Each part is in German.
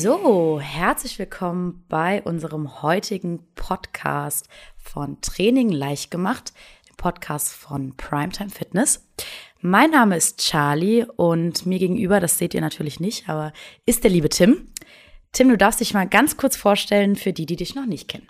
So, herzlich willkommen bei unserem heutigen Podcast von Training leicht gemacht, dem Podcast von Primetime Fitness. Mein Name ist Charlie und mir gegenüber, das seht ihr natürlich nicht, aber ist der liebe Tim. Tim, du darfst dich mal ganz kurz vorstellen für die, die dich noch nicht kennen.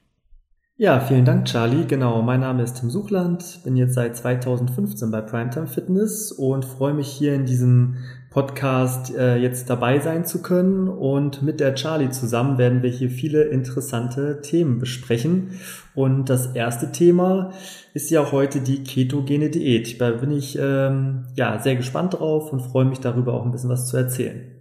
Ja, vielen Dank, Charlie. Genau, mein Name ist Tim Suchland, bin jetzt seit 2015 bei Primetime Fitness und freue mich hier in diesem Podcast äh, jetzt dabei sein zu können. Und mit der Charlie zusammen werden wir hier viele interessante Themen besprechen. Und das erste Thema ist ja heute die ketogene Diät. Da bin ich ähm, ja sehr gespannt drauf und freue mich darüber auch ein bisschen was zu erzählen.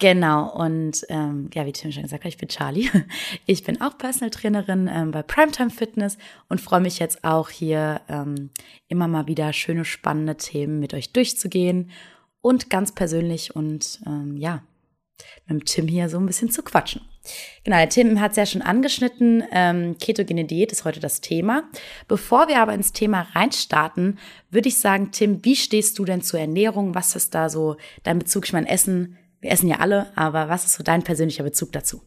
Genau, und ähm, ja, wie Tim schon gesagt hat, ich bin Charlie. Ich bin auch Personal Trainerin ähm, bei Primetime Fitness und freue mich jetzt auch hier ähm, immer mal wieder schöne, spannende Themen mit euch durchzugehen und ganz persönlich und ähm, ja, mit Tim hier so ein bisschen zu quatschen. Genau, der Tim hat es ja schon angeschnitten. Ähm, ketogene Diät ist heute das Thema. Bevor wir aber ins Thema reinstarten, würde ich sagen, Tim, wie stehst du denn zur Ernährung? Was ist da so dein Bezug? Ich meine, Essen wir essen ja alle, aber was ist so dein persönlicher Bezug dazu?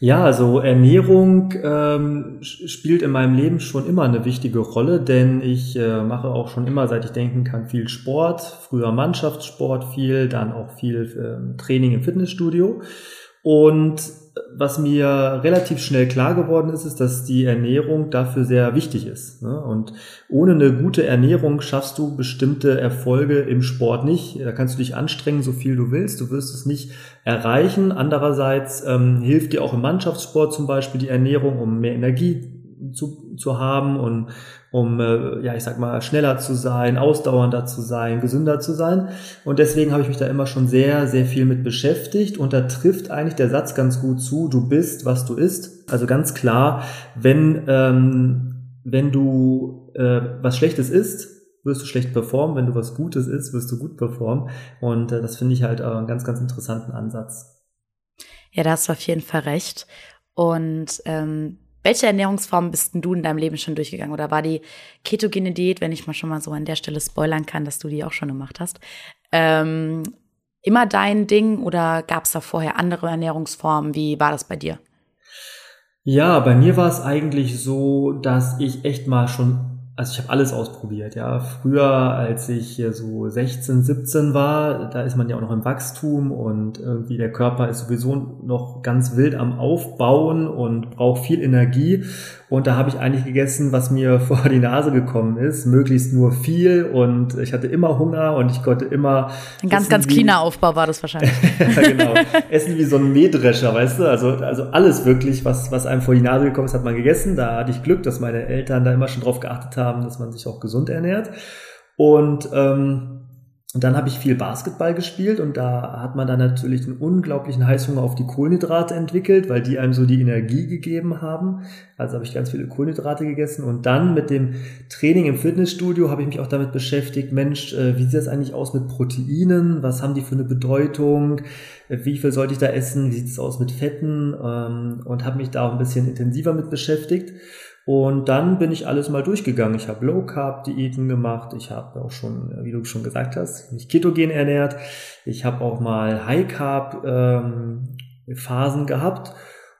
Ja, also Ernährung ähm, spielt in meinem Leben schon immer eine wichtige Rolle, denn ich äh, mache auch schon immer, seit ich denken kann, viel Sport. Früher Mannschaftssport viel, dann auch viel äh, Training im Fitnessstudio. Und was mir relativ schnell klar geworden ist, ist, dass die Ernährung dafür sehr wichtig ist. Ne? Und ohne eine gute Ernährung schaffst du bestimmte Erfolge im Sport nicht. Da kannst du dich anstrengen, so viel du willst. Du wirst es nicht erreichen. Andererseits ähm, hilft dir auch im Mannschaftssport zum Beispiel die Ernährung, um mehr Energie zu, zu haben und um, äh, ja, ich sag mal, schneller zu sein, ausdauernder zu sein, gesünder zu sein. Und deswegen habe ich mich da immer schon sehr, sehr viel mit beschäftigt. Und da trifft eigentlich der Satz ganz gut zu, du bist, was du isst. Also ganz klar, wenn, ähm, wenn du äh, was Schlechtes isst, wirst du schlecht performen. Wenn du was Gutes isst, wirst du gut performen. Und äh, das finde ich halt äh, einen ganz, ganz interessanten Ansatz. Ja, da hast du auf jeden Fall recht. Und ähm, welche Ernährungsformen bist denn du in deinem Leben schon durchgegangen? Oder war die ketogene Diät, wenn ich mal schon mal so an der Stelle spoilern kann, dass du die auch schon gemacht hast, ähm, immer dein Ding oder gab es da vorher andere Ernährungsformen? Wie war das bei dir? Ja, bei mir war es eigentlich so, dass ich echt mal schon also ich habe alles ausprobiert, ja. Früher, als ich so 16, 17 war, da ist man ja auch noch im Wachstum und irgendwie der Körper ist sowieso noch ganz wild am Aufbauen und braucht viel Energie. Und da habe ich eigentlich gegessen, was mir vor die Nase gekommen ist, möglichst nur viel und ich hatte immer Hunger und ich konnte immer. Ein ganz, ganz cleaner Aufbau war das wahrscheinlich. ja, genau. Essen wie so ein Mähdrescher, weißt du? Also, also alles wirklich, was, was einem vor die Nase gekommen ist, hat man gegessen. Da hatte ich Glück, dass meine Eltern da immer schon drauf geachtet haben, dass man sich auch gesund ernährt. Und ähm, und dann habe ich viel Basketball gespielt und da hat man dann natürlich einen unglaublichen Heißhunger auf die Kohlenhydrate entwickelt, weil die einem so die Energie gegeben haben. Also habe ich ganz viele Kohlenhydrate gegessen und dann mit dem Training im Fitnessstudio habe ich mich auch damit beschäftigt, Mensch, äh, wie sieht das eigentlich aus mit Proteinen? Was haben die für eine Bedeutung? Äh, wie viel sollte ich da essen? Wie sieht es aus mit Fetten? Ähm, und habe mich da auch ein bisschen intensiver mit beschäftigt. Und dann bin ich alles mal durchgegangen. Ich habe Low Carb Diäten gemacht. Ich habe auch schon, wie du schon gesagt hast, mich ketogen ernährt. Ich habe auch mal High Carb ähm, Phasen gehabt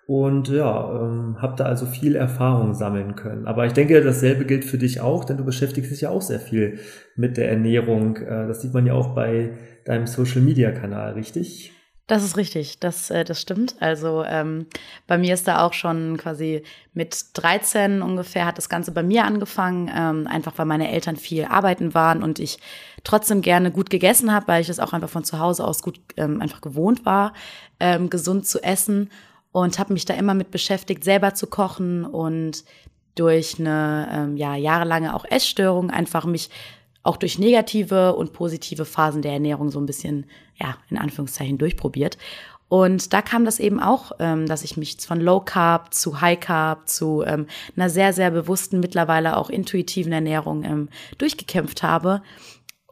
und ja, ähm, habe da also viel Erfahrung sammeln können. Aber ich denke, dasselbe gilt für dich auch, denn du beschäftigst dich ja auch sehr viel mit der Ernährung. Äh, das sieht man ja auch bei deinem Social Media Kanal, richtig? Das ist richtig, das, äh, das stimmt. Also ähm, bei mir ist da auch schon quasi mit 13 ungefähr hat das Ganze bei mir angefangen, ähm, einfach weil meine Eltern viel arbeiten waren und ich trotzdem gerne gut gegessen habe, weil ich das auch einfach von zu Hause aus gut ähm, einfach gewohnt war, ähm, gesund zu essen und habe mich da immer mit beschäftigt, selber zu kochen und durch eine ähm, ja, jahrelange auch Essstörung einfach mich auch durch negative und positive Phasen der Ernährung so ein bisschen, ja, in Anführungszeichen durchprobiert. Und da kam das eben auch, ähm, dass ich mich von Low Carb zu High Carb zu ähm, einer sehr, sehr bewussten, mittlerweile auch intuitiven Ernährung ähm, durchgekämpft habe.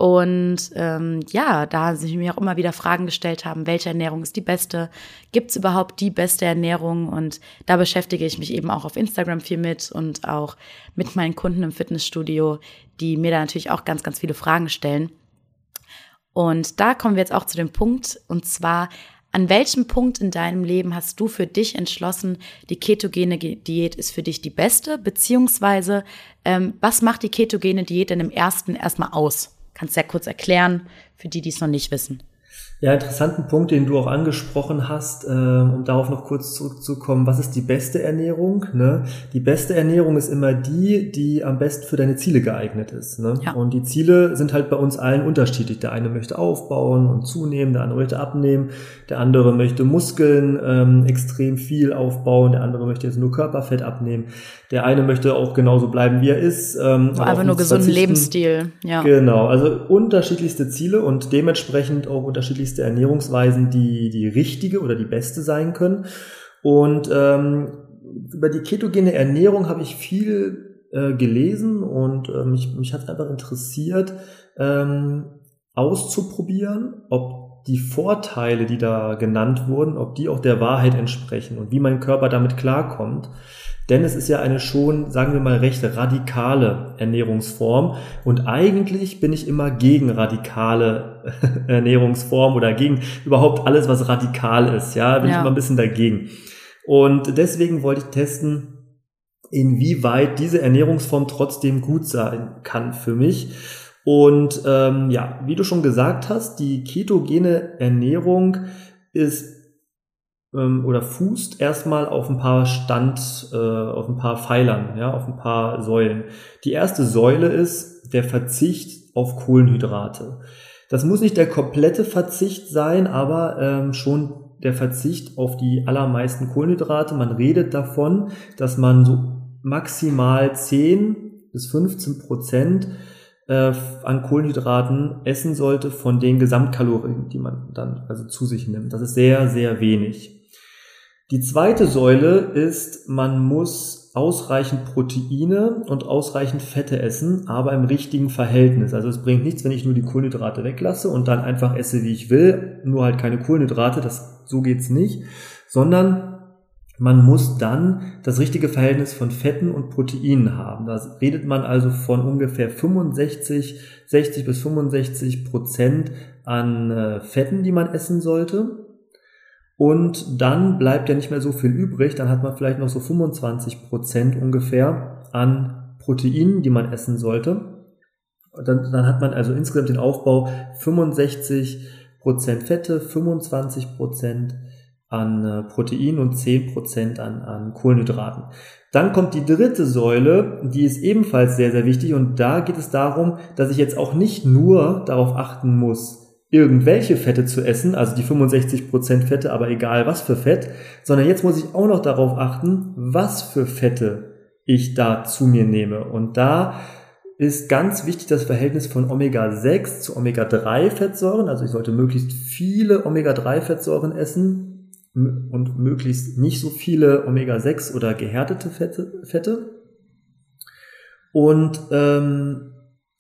Und ähm, ja, da sich mir auch immer wieder Fragen gestellt haben, welche Ernährung ist die beste? Gibt es überhaupt die beste Ernährung? Und da beschäftige ich mich eben auch auf Instagram viel mit und auch mit meinen Kunden im Fitnessstudio, die mir da natürlich auch ganz, ganz viele Fragen stellen. Und da kommen wir jetzt auch zu dem Punkt, und zwar An welchem Punkt in deinem Leben hast du für dich entschlossen, die ketogene Diät ist für dich die beste? Beziehungsweise, ähm, was macht die ketogene Diät denn im ersten erstmal aus? Kannst ja kurz erklären, für die, die es noch nicht wissen. Ja, interessanten Punkt, den du auch angesprochen hast, äh, um darauf noch kurz zurückzukommen. Was ist die beste Ernährung? Ne? Die beste Ernährung ist immer die, die am besten für deine Ziele geeignet ist. Ne? Ja. Und die Ziele sind halt bei uns allen unterschiedlich. Der eine möchte aufbauen und zunehmen, der andere möchte abnehmen, der andere möchte Muskeln ähm, extrem viel aufbauen, der andere möchte jetzt nur Körperfett abnehmen. Der eine möchte auch genauso bleiben, wie er ist. Ähm, einfach nur gesunden Lebensstil. Ja. Genau, also unterschiedlichste Ziele und dementsprechend auch unterschiedlichste unterschiedlichste Ernährungsweisen, die die richtige oder die beste sein können. Und ähm, über die ketogene Ernährung habe ich viel äh, gelesen und äh, mich, mich hat einfach interessiert, ähm, auszuprobieren, ob die Vorteile, die da genannt wurden, ob die auch der Wahrheit entsprechen und wie mein Körper damit klarkommt. Denn es ist ja eine schon, sagen wir mal, recht radikale Ernährungsform. Und eigentlich bin ich immer gegen radikale Ernährungsform oder gegen überhaupt alles, was radikal ist. Ja, bin ja. ich immer ein bisschen dagegen. Und deswegen wollte ich testen, inwieweit diese Ernährungsform trotzdem gut sein kann für mich. Und ähm, ja, wie du schon gesagt hast, die ketogene Ernährung ist ähm, oder fußt erstmal auf ein paar Stand, äh, auf ein paar Pfeilern, ja, auf ein paar Säulen. Die erste Säule ist der Verzicht auf Kohlenhydrate. Das muss nicht der komplette Verzicht sein, aber ähm, schon der Verzicht auf die allermeisten Kohlenhydrate. Man redet davon, dass man so maximal 10 bis 15 Prozent äh, an Kohlenhydraten essen sollte von den Gesamtkalorien, die man dann also zu sich nimmt. Das ist sehr, sehr wenig. Die zweite Säule ist, man muss ausreichend Proteine und ausreichend Fette essen, aber im richtigen Verhältnis. Also es bringt nichts, wenn ich nur die Kohlenhydrate weglasse und dann einfach esse, wie ich will, nur halt keine Kohlenhydrate, das, so geht's nicht, sondern man muss dann das richtige Verhältnis von Fetten und Proteinen haben. Da redet man also von ungefähr 65, 60 bis 65 Prozent an äh, Fetten, die man essen sollte und dann bleibt ja nicht mehr so viel übrig. Dann hat man vielleicht noch so 25 Prozent ungefähr an Proteinen, die man essen sollte. Dann, dann hat man also insgesamt den Aufbau 65 Prozent Fette, 25 Prozent an äh, Protein und 10 Prozent an, an Kohlenhydraten. Dann kommt die dritte Säule, die ist ebenfalls sehr, sehr wichtig und da geht es darum, dass ich jetzt auch nicht nur darauf achten muss, irgendwelche Fette zu essen, also die 65% Fette, aber egal was für Fett, sondern jetzt muss ich auch noch darauf achten, was für Fette ich da zu mir nehme. Und da ist ganz wichtig das Verhältnis von Omega-6 zu Omega-3-Fettsäuren. Also ich sollte möglichst viele Omega-3-Fettsäuren essen und möglichst nicht so viele Omega-6 oder gehärtete Fette. Und ähm,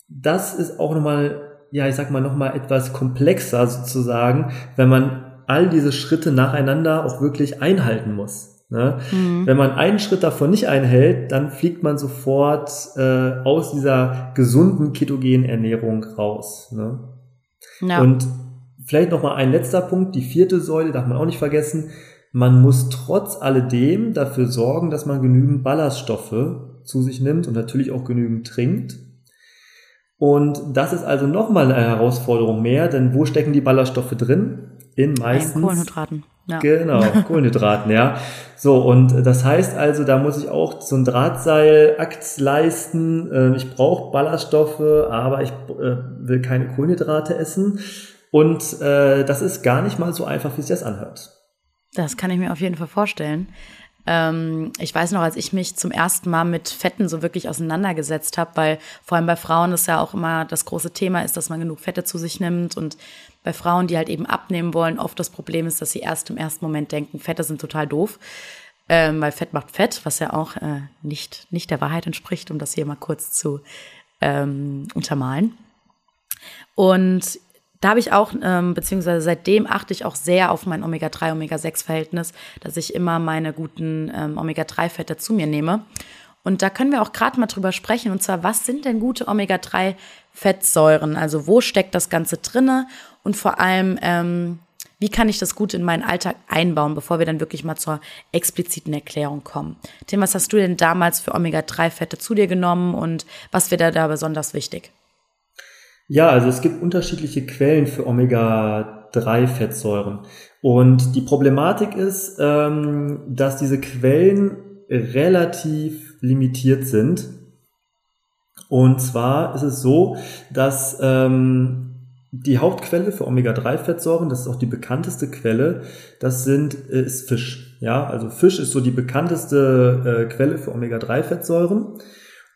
das ist auch nochmal ja, ich sag mal, nochmal etwas komplexer sozusagen, wenn man all diese Schritte nacheinander auch wirklich einhalten muss. Ne? Mhm. Wenn man einen Schritt davon nicht einhält, dann fliegt man sofort äh, aus dieser gesunden ketogenen Ernährung raus. Ne? Ja. Und vielleicht nochmal ein letzter Punkt, die vierte Säule darf man auch nicht vergessen. Man muss trotz alledem dafür sorgen, dass man genügend Ballaststoffe zu sich nimmt und natürlich auch genügend trinkt. Und das ist also nochmal eine Herausforderung mehr, denn wo stecken die Ballaststoffe drin? In meistens. In Kohlenhydraten. Ja. Genau, Kohlenhydraten, ja. So, und das heißt also, da muss ich auch so ein Drahtseilakt leisten. Ähm, ich brauche Ballaststoffe, aber ich äh, will keine Kohlenhydrate essen. Und äh, das ist gar nicht mal so einfach, wie sich das anhört. Das kann ich mir auf jeden Fall vorstellen. Ähm, ich weiß noch, als ich mich zum ersten Mal mit Fetten so wirklich auseinandergesetzt habe, weil vor allem bei Frauen ist ja auch immer das große Thema ist, dass man genug Fette zu sich nimmt und bei Frauen, die halt eben abnehmen wollen, oft das Problem ist, dass sie erst im ersten Moment denken, Fette sind total doof, ähm, weil Fett macht Fett, was ja auch äh, nicht, nicht der Wahrheit entspricht, um das hier mal kurz zu ähm, untermalen. Und da habe ich auch, ähm, beziehungsweise seitdem achte ich auch sehr auf mein Omega-3, Omega-6-Verhältnis, dass ich immer meine guten ähm, Omega-3-Fette zu mir nehme. Und da können wir auch gerade mal drüber sprechen. Und zwar, was sind denn gute Omega-3-Fettsäuren? Also wo steckt das Ganze drinne? Und vor allem, ähm, wie kann ich das gut in meinen Alltag einbauen, bevor wir dann wirklich mal zur expliziten Erklärung kommen. Tim, was hast du denn damals für Omega-3-Fette zu dir genommen und was wäre da, da besonders wichtig? Ja, also es gibt unterschiedliche Quellen für Omega-3-Fettsäuren. Und die Problematik ist, ähm, dass diese Quellen relativ limitiert sind. Und zwar ist es so, dass ähm, die Hauptquelle für Omega-3-Fettsäuren, das ist auch die bekannteste Quelle, das sind, äh, ist Fisch. Ja, also Fisch ist so die bekannteste äh, Quelle für Omega-3-Fettsäuren.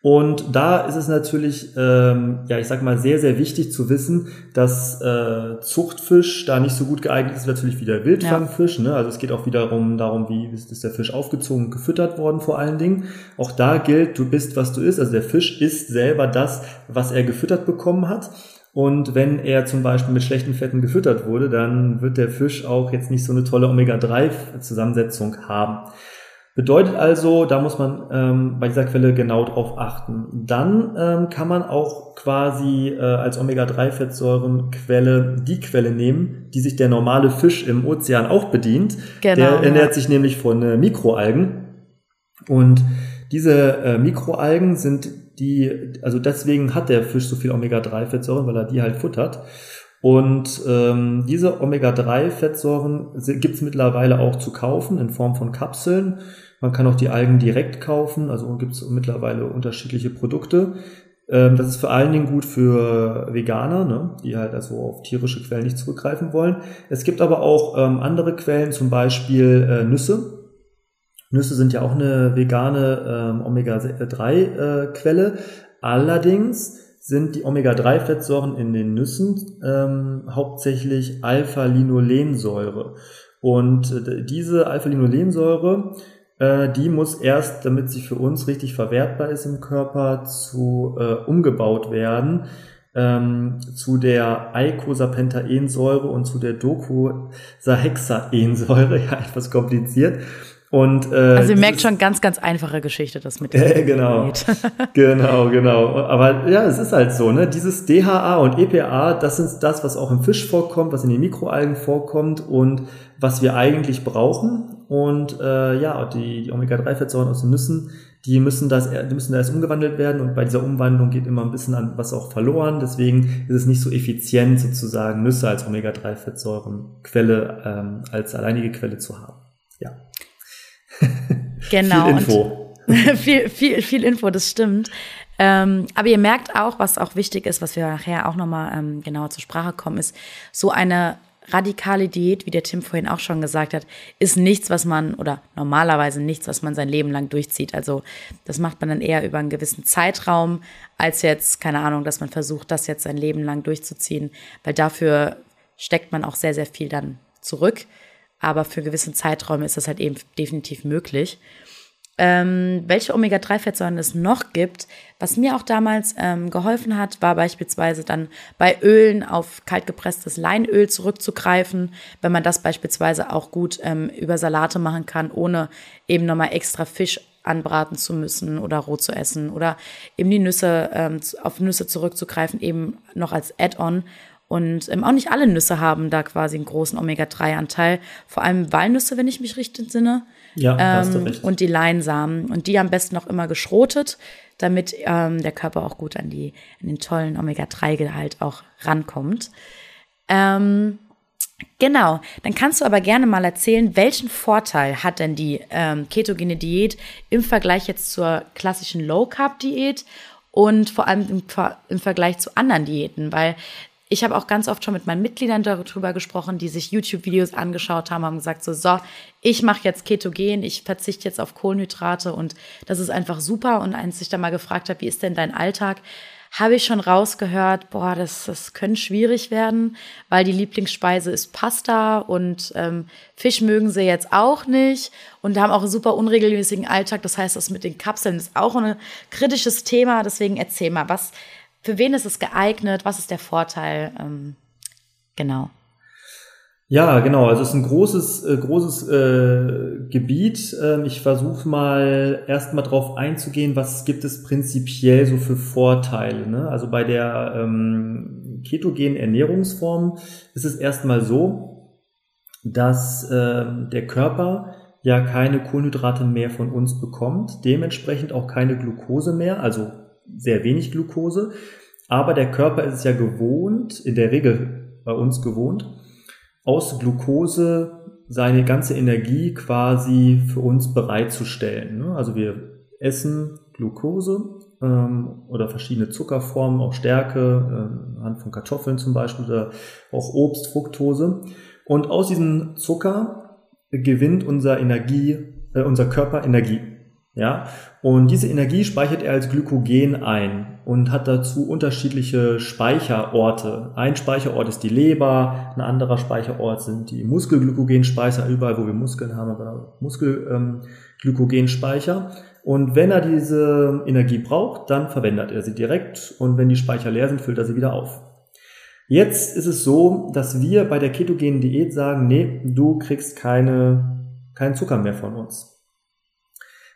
Und da ist es natürlich, ähm, ja, ich sag mal, sehr, sehr wichtig zu wissen, dass äh, Zuchtfisch da nicht so gut geeignet ist, natürlich wie der Wildfangfisch. Ja. Ne? Also es geht auch wiederum darum, wie ist der Fisch aufgezogen gefüttert worden vor allen Dingen. Auch da gilt, du bist, was du isst. Also der Fisch isst selber das, was er gefüttert bekommen hat. Und wenn er zum Beispiel mit schlechten Fetten gefüttert wurde, dann wird der Fisch auch jetzt nicht so eine tolle Omega-3-Zusammensetzung haben. Bedeutet also, da muss man ähm, bei dieser Quelle genau drauf achten. Dann ähm, kann man auch quasi äh, als Omega-3-Fettsäurenquelle die Quelle nehmen, die sich der normale Fisch im Ozean auch bedient. Genau, der ernährt ja. sich nämlich von äh, Mikroalgen. Und diese äh, Mikroalgen sind die, also deswegen hat der Fisch so viel Omega-3-Fettsäuren, weil er die halt futtert. Und ähm, diese Omega-3-Fettsäuren gibt es mittlerweile auch zu kaufen in Form von Kapseln. Man kann auch die Algen direkt kaufen, also gibt es mittlerweile unterschiedliche Produkte. Ähm, das ist vor allen Dingen gut für Veganer, ne, die halt also auf tierische Quellen nicht zurückgreifen wollen. Es gibt aber auch ähm, andere Quellen, zum Beispiel äh, Nüsse. Nüsse sind ja auch eine vegane ähm, Omega-3-Quelle. Äh, Allerdings sind die Omega-3-Fettsäuren in den Nüssen ähm, hauptsächlich Alpha-Linolensäure. Und äh, diese Alpha-Linolensäure, äh, die muss erst, damit sie für uns richtig verwertbar ist im Körper, zu äh, umgebaut werden ähm, zu der Eicosapentaensäure und zu der Docosahexaensäure, ja etwas kompliziert. Und, äh, also ihr merkt schon ganz, ganz einfache Geschichte, das mit dem äh, genau, genau, genau. Aber ja, es ist halt so, ne? Dieses DHA und EPA, das ist das, was auch im Fisch vorkommt, was in den Mikroalgen vorkommt und was wir eigentlich brauchen. Und äh, ja, die, die Omega-3-Fettsäuren aus den Nüssen, die müssen das, die müssen da erst umgewandelt werden und bei dieser Umwandlung geht immer ein bisschen an was auch verloren. Deswegen ist es nicht so effizient, sozusagen Nüsse als Omega-3-Fettsäurenquelle ähm, als alleinige Quelle zu haben. Ja. Genau. viel Info. viel, viel, viel Info, das stimmt. Ähm, aber ihr merkt auch, was auch wichtig ist, was wir nachher auch nochmal ähm, genauer zur Sprache kommen, ist so eine radikale Diät, wie der Tim vorhin auch schon gesagt hat, ist nichts, was man oder normalerweise nichts, was man sein Leben lang durchzieht. Also das macht man dann eher über einen gewissen Zeitraum, als jetzt, keine Ahnung, dass man versucht, das jetzt sein Leben lang durchzuziehen, weil dafür steckt man auch sehr, sehr viel dann zurück aber für gewisse Zeiträume ist das halt eben definitiv möglich. Ähm, welche Omega-3-Fettsäuren es noch gibt, was mir auch damals ähm, geholfen hat, war beispielsweise dann bei Ölen auf kaltgepresstes Leinöl zurückzugreifen, wenn man das beispielsweise auch gut ähm, über Salate machen kann, ohne eben nochmal extra Fisch anbraten zu müssen oder roh zu essen oder eben die Nüsse ähm, auf Nüsse zurückzugreifen, eben noch als Add-on und ähm, auch nicht alle Nüsse haben da quasi einen großen Omega-3-Anteil. Vor allem Walnüsse, wenn ich mich richtig entsinne. Ja, ähm, hast du recht. Und die Leinsamen. Und die am besten noch immer geschrotet, damit ähm, der Körper auch gut an, die, an den tollen Omega-3-Gehalt auch rankommt. Ähm, genau. Dann kannst du aber gerne mal erzählen, welchen Vorteil hat denn die ähm, ketogene Diät im Vergleich jetzt zur klassischen Low-Carb-Diät und vor allem im, im, Vergleich zu anderen Diäten, weil ich habe auch ganz oft schon mit meinen Mitgliedern darüber gesprochen, die sich YouTube-Videos angeschaut haben, haben gesagt so, so, ich mache jetzt Ketogen, ich verzichte jetzt auf Kohlenhydrate und das ist einfach super. Und als ich da mal gefragt habe, wie ist denn dein Alltag, habe ich schon rausgehört, boah, das, das könnte schwierig werden, weil die Lieblingsspeise ist Pasta und ähm, Fisch mögen sie jetzt auch nicht und haben auch einen super unregelmäßigen Alltag. Das heißt, das mit den Kapseln ist auch ein kritisches Thema. Deswegen erzähl mal, was für wen ist es geeignet? Was ist der Vorteil? Ähm, genau. Ja, genau. Also es ist ein großes, äh, großes äh, Gebiet. Ähm, ich versuche mal erstmal drauf einzugehen, was gibt es prinzipiell so für Vorteile. Ne? Also bei der ähm, ketogenen Ernährungsform ist es erstmal so, dass äh, der Körper ja keine Kohlenhydrate mehr von uns bekommt, dementsprechend auch keine Glucose mehr, also sehr wenig Glucose. Aber der Körper ist es ja gewohnt, in der Regel bei uns gewohnt, aus Glucose seine ganze Energie quasi für uns bereitzustellen. Ne? Also wir essen Glucose ähm, oder verschiedene Zuckerformen, auch Stärke, äh, anhand von Kartoffeln zum Beispiel oder auch Obst, Fructose. Und aus diesem Zucker gewinnt unser Energie, äh, unser Körper Energie. Ja, und diese Energie speichert er als Glykogen ein und hat dazu unterschiedliche Speicherorte. Ein Speicherort ist die Leber, ein anderer Speicherort sind die Muskelglykogenspeicher, überall wo wir Muskeln haben, aber Muskelglykogenspeicher. Ähm, und wenn er diese Energie braucht, dann verwendet er sie direkt und wenn die Speicher leer sind, füllt er sie wieder auf. Jetzt ist es so, dass wir bei der ketogenen Diät sagen, nee, du kriegst keine, keinen Zucker mehr von uns.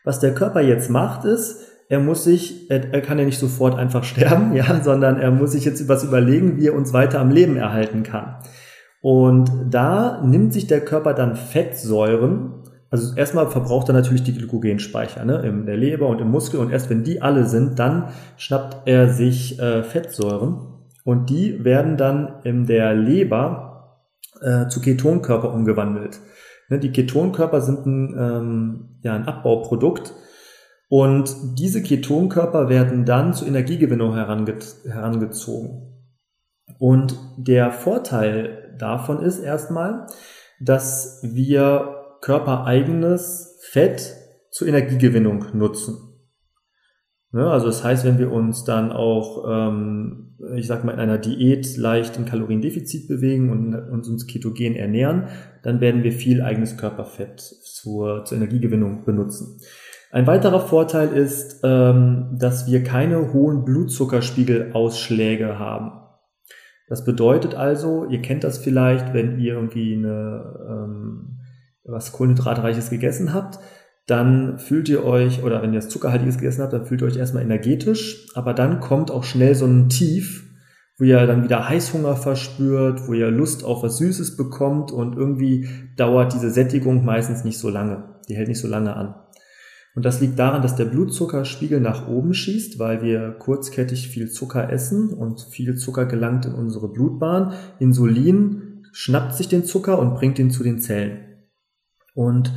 Was der Körper jetzt macht, ist, er muss sich, er, kann ja nicht sofort einfach sterben, ja, sondern er muss sich jetzt was überlegen, wie er uns weiter am Leben erhalten kann. Und da nimmt sich der Körper dann Fettsäuren, also erstmal verbraucht er natürlich die Glykogenspeicher ne, in der Leber und im Muskel und erst wenn die alle sind, dann schnappt er sich äh, Fettsäuren und die werden dann in der Leber äh, zu Ketonkörper umgewandelt. Ne, die Ketonkörper sind ein, ähm, ja, ein Abbauprodukt und diese Ketonkörper werden dann zur Energiegewinnung herange herangezogen. Und der Vorteil davon ist erstmal, dass wir körpereigenes Fett zur Energiegewinnung nutzen. Ne, also das heißt, wenn wir uns dann auch, ähm, ich sag mal, in einer Diät leicht im Kaloriendefizit bewegen und, und uns ketogen ernähren, dann werden wir viel eigenes Körperfett zur, zur Energiegewinnung benutzen. Ein weiterer Vorteil ist, ähm, dass wir keine hohen Blutzuckerspiegelausschläge haben. Das bedeutet also, ihr kennt das vielleicht, wenn ihr irgendwie eine, ähm, was Kohlenhydratreiches gegessen habt, dann fühlt ihr euch, oder wenn ihr das Zuckerhaltiges gegessen habt, dann fühlt ihr euch erstmal energetisch, aber dann kommt auch schnell so ein Tief, wo ihr dann wieder Heißhunger verspürt, wo ihr Lust auf was Süßes bekommt und irgendwie dauert diese Sättigung meistens nicht so lange. Die hält nicht so lange an. Und das liegt daran, dass der Blutzuckerspiegel nach oben schießt, weil wir kurzkettig viel Zucker essen und viel Zucker gelangt in unsere Blutbahn. Insulin schnappt sich den Zucker und bringt ihn zu den Zellen. Und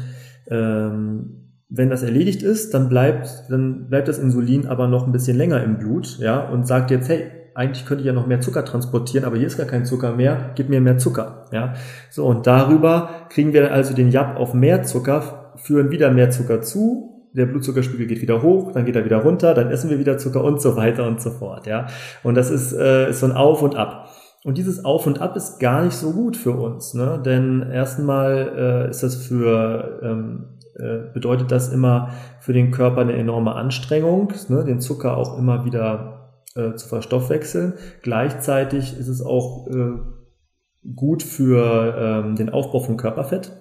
ähm, wenn das erledigt ist, dann bleibt, dann bleibt das Insulin aber noch ein bisschen länger im Blut, ja, und sagt jetzt, hey, eigentlich könnte ich ja noch mehr Zucker transportieren, aber hier ist gar kein Zucker mehr, gib mir mehr Zucker, ja. So, und darüber kriegen wir also den Jab auf mehr Zucker, führen wieder mehr Zucker zu, der Blutzuckerspiegel geht wieder hoch, dann geht er wieder runter, dann essen wir wieder Zucker und so weiter und so fort, ja. Und das ist, äh, ist so ein Auf und Ab. Und dieses Auf und Ab ist gar nicht so gut für uns, ne? denn erstmal äh, ist das für ähm, äh, bedeutet das immer für den Körper eine enorme Anstrengung, ne? den Zucker auch immer wieder äh, zu verstoffwechseln. Gleichzeitig ist es auch äh, gut für ähm, den Aufbau von Körperfett,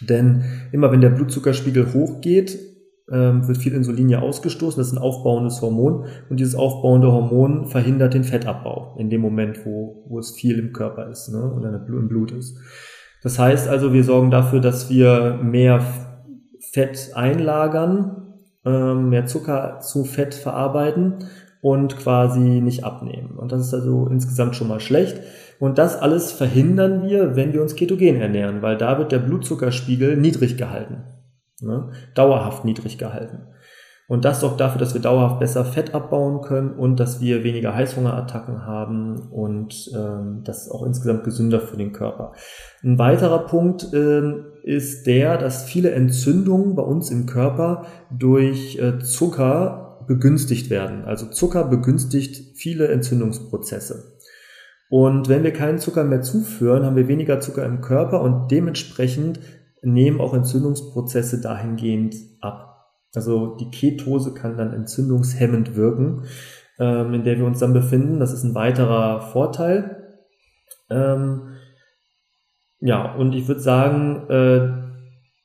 denn immer wenn der Blutzuckerspiegel hochgeht, ähm, wird viel Insulin ja ausgestoßen. Das ist ein aufbauendes Hormon. Und dieses aufbauende Hormon verhindert den Fettabbau in dem Moment, wo, wo es viel im Körper ist ne? oder im Blut ist. Das heißt also, wir sorgen dafür, dass wir mehr Fett einlagern, ähm, mehr Zucker zu Fett verarbeiten und quasi nicht abnehmen. Und das ist also insgesamt schon mal schlecht. Und das alles verhindern wir, wenn wir uns ketogen ernähren, weil da wird der Blutzuckerspiegel niedrig gehalten ne, dauerhaft niedrig gehalten. Und das sorgt dafür, dass wir dauerhaft besser Fett abbauen können und dass wir weniger Heißhungerattacken haben und ähm, das ist auch insgesamt gesünder für den Körper. Ein weiterer Punkt ähm, ist der, dass viele Entzündungen bei uns im Körper durch äh, Zucker begünstigt werden. Also Zucker begünstigt viele Entzündungsprozesse. Und wenn wir keinen Zucker mehr zuführen, haben wir weniger Zucker im Körper und dementsprechend nehmen auch Entzündungsprozesse dahingehend ab. Also die Ketose kann dann entzündungshemmend wirken, ähm, in der wir uns dann befinden. Das ist ein weiterer Vorteil. Ähm, ja, und ich würde sagen, äh,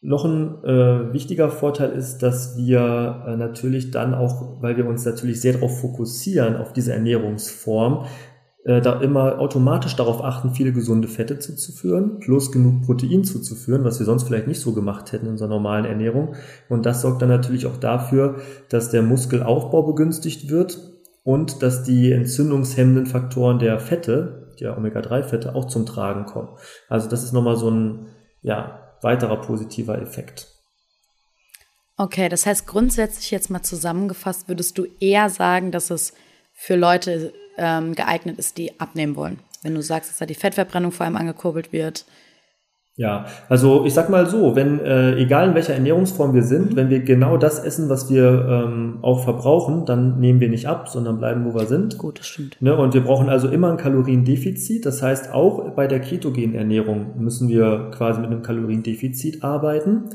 noch ein äh, wichtiger Vorteil ist, dass wir äh, natürlich dann auch, weil wir uns natürlich sehr darauf fokussieren, auf diese Ernährungsform, äh, da immer automatisch darauf achten, viele gesunde Fette zuzuführen, plus genug Protein zuzuführen, was wir sonst vielleicht nicht so gemacht hätten in unserer normalen Ernährung. Und das sorgt dann natürlich auch dafür, dass der Muskelaufbau begünstigt wird und dass die entzündungshemmenden Faktoren der Fette, der Omega-3-Fette, auch zum Tragen kommen. Also das ist nochmal so ein ja, weiterer positiver Effekt. Okay, das heißt grundsätzlich jetzt mal zusammengefasst, würdest du eher sagen, dass es für Leute ähm, geeignet ist, die abnehmen wollen. Wenn du sagst, dass da die Fettverbrennung vor allem angekurbelt wird. Ja, also ich sag mal so, wenn, äh, egal in welcher Ernährungsform wir sind, wenn wir genau das essen, was wir ähm, auch verbrauchen, dann nehmen wir nicht ab, sondern bleiben, wo wir sind. Gut, das stimmt. Ne? Und wir brauchen also immer ein Kaloriendefizit. Das heißt, auch bei der ketogenen Ernährung müssen wir quasi mit einem Kaloriendefizit arbeiten.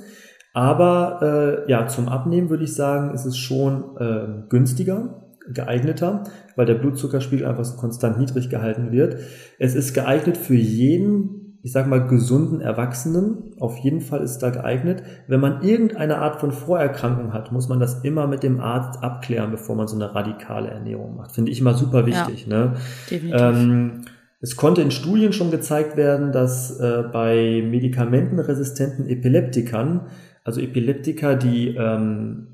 Aber äh, ja, zum Abnehmen würde ich sagen, ist es schon äh, günstiger geeigneter, weil der Blutzuckerspiegel einfach so konstant niedrig gehalten wird. Es ist geeignet für jeden, ich sag mal, gesunden Erwachsenen. Auf jeden Fall ist es da geeignet. Wenn man irgendeine Art von Vorerkrankung hat, muss man das immer mit dem Arzt abklären, bevor man so eine radikale Ernährung macht. Finde ich immer super wichtig. Ja, ne? Definitiv. Ähm, es konnte in Studien schon gezeigt werden, dass äh, bei medikamentenresistenten Epileptikern, also Epileptiker, die ähm,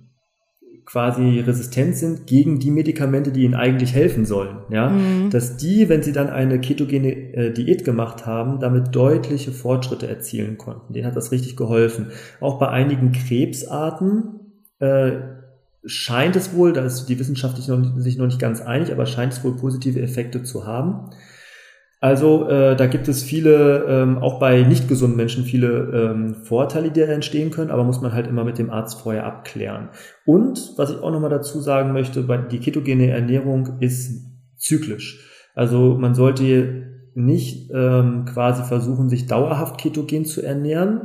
quasi resistent sind gegen die Medikamente, die ihnen eigentlich helfen sollen. Ja, mhm. dass die, wenn sie dann eine ketogene äh, Diät gemacht haben, damit deutliche Fortschritte erzielen konnten. Denen hat das richtig geholfen. Auch bei einigen Krebsarten äh, scheint es wohl, da ist die Wissenschaft sich noch, sich noch nicht ganz einig, aber scheint es wohl positive Effekte zu haben. Also äh, da gibt es viele, ähm, auch bei nicht gesunden Menschen, viele ähm, Vorteile, die da entstehen können, aber muss man halt immer mit dem Arzt vorher abklären. Und was ich auch nochmal dazu sagen möchte, die ketogene Ernährung ist zyklisch. Also man sollte nicht ähm, quasi versuchen, sich dauerhaft ketogen zu ernähren,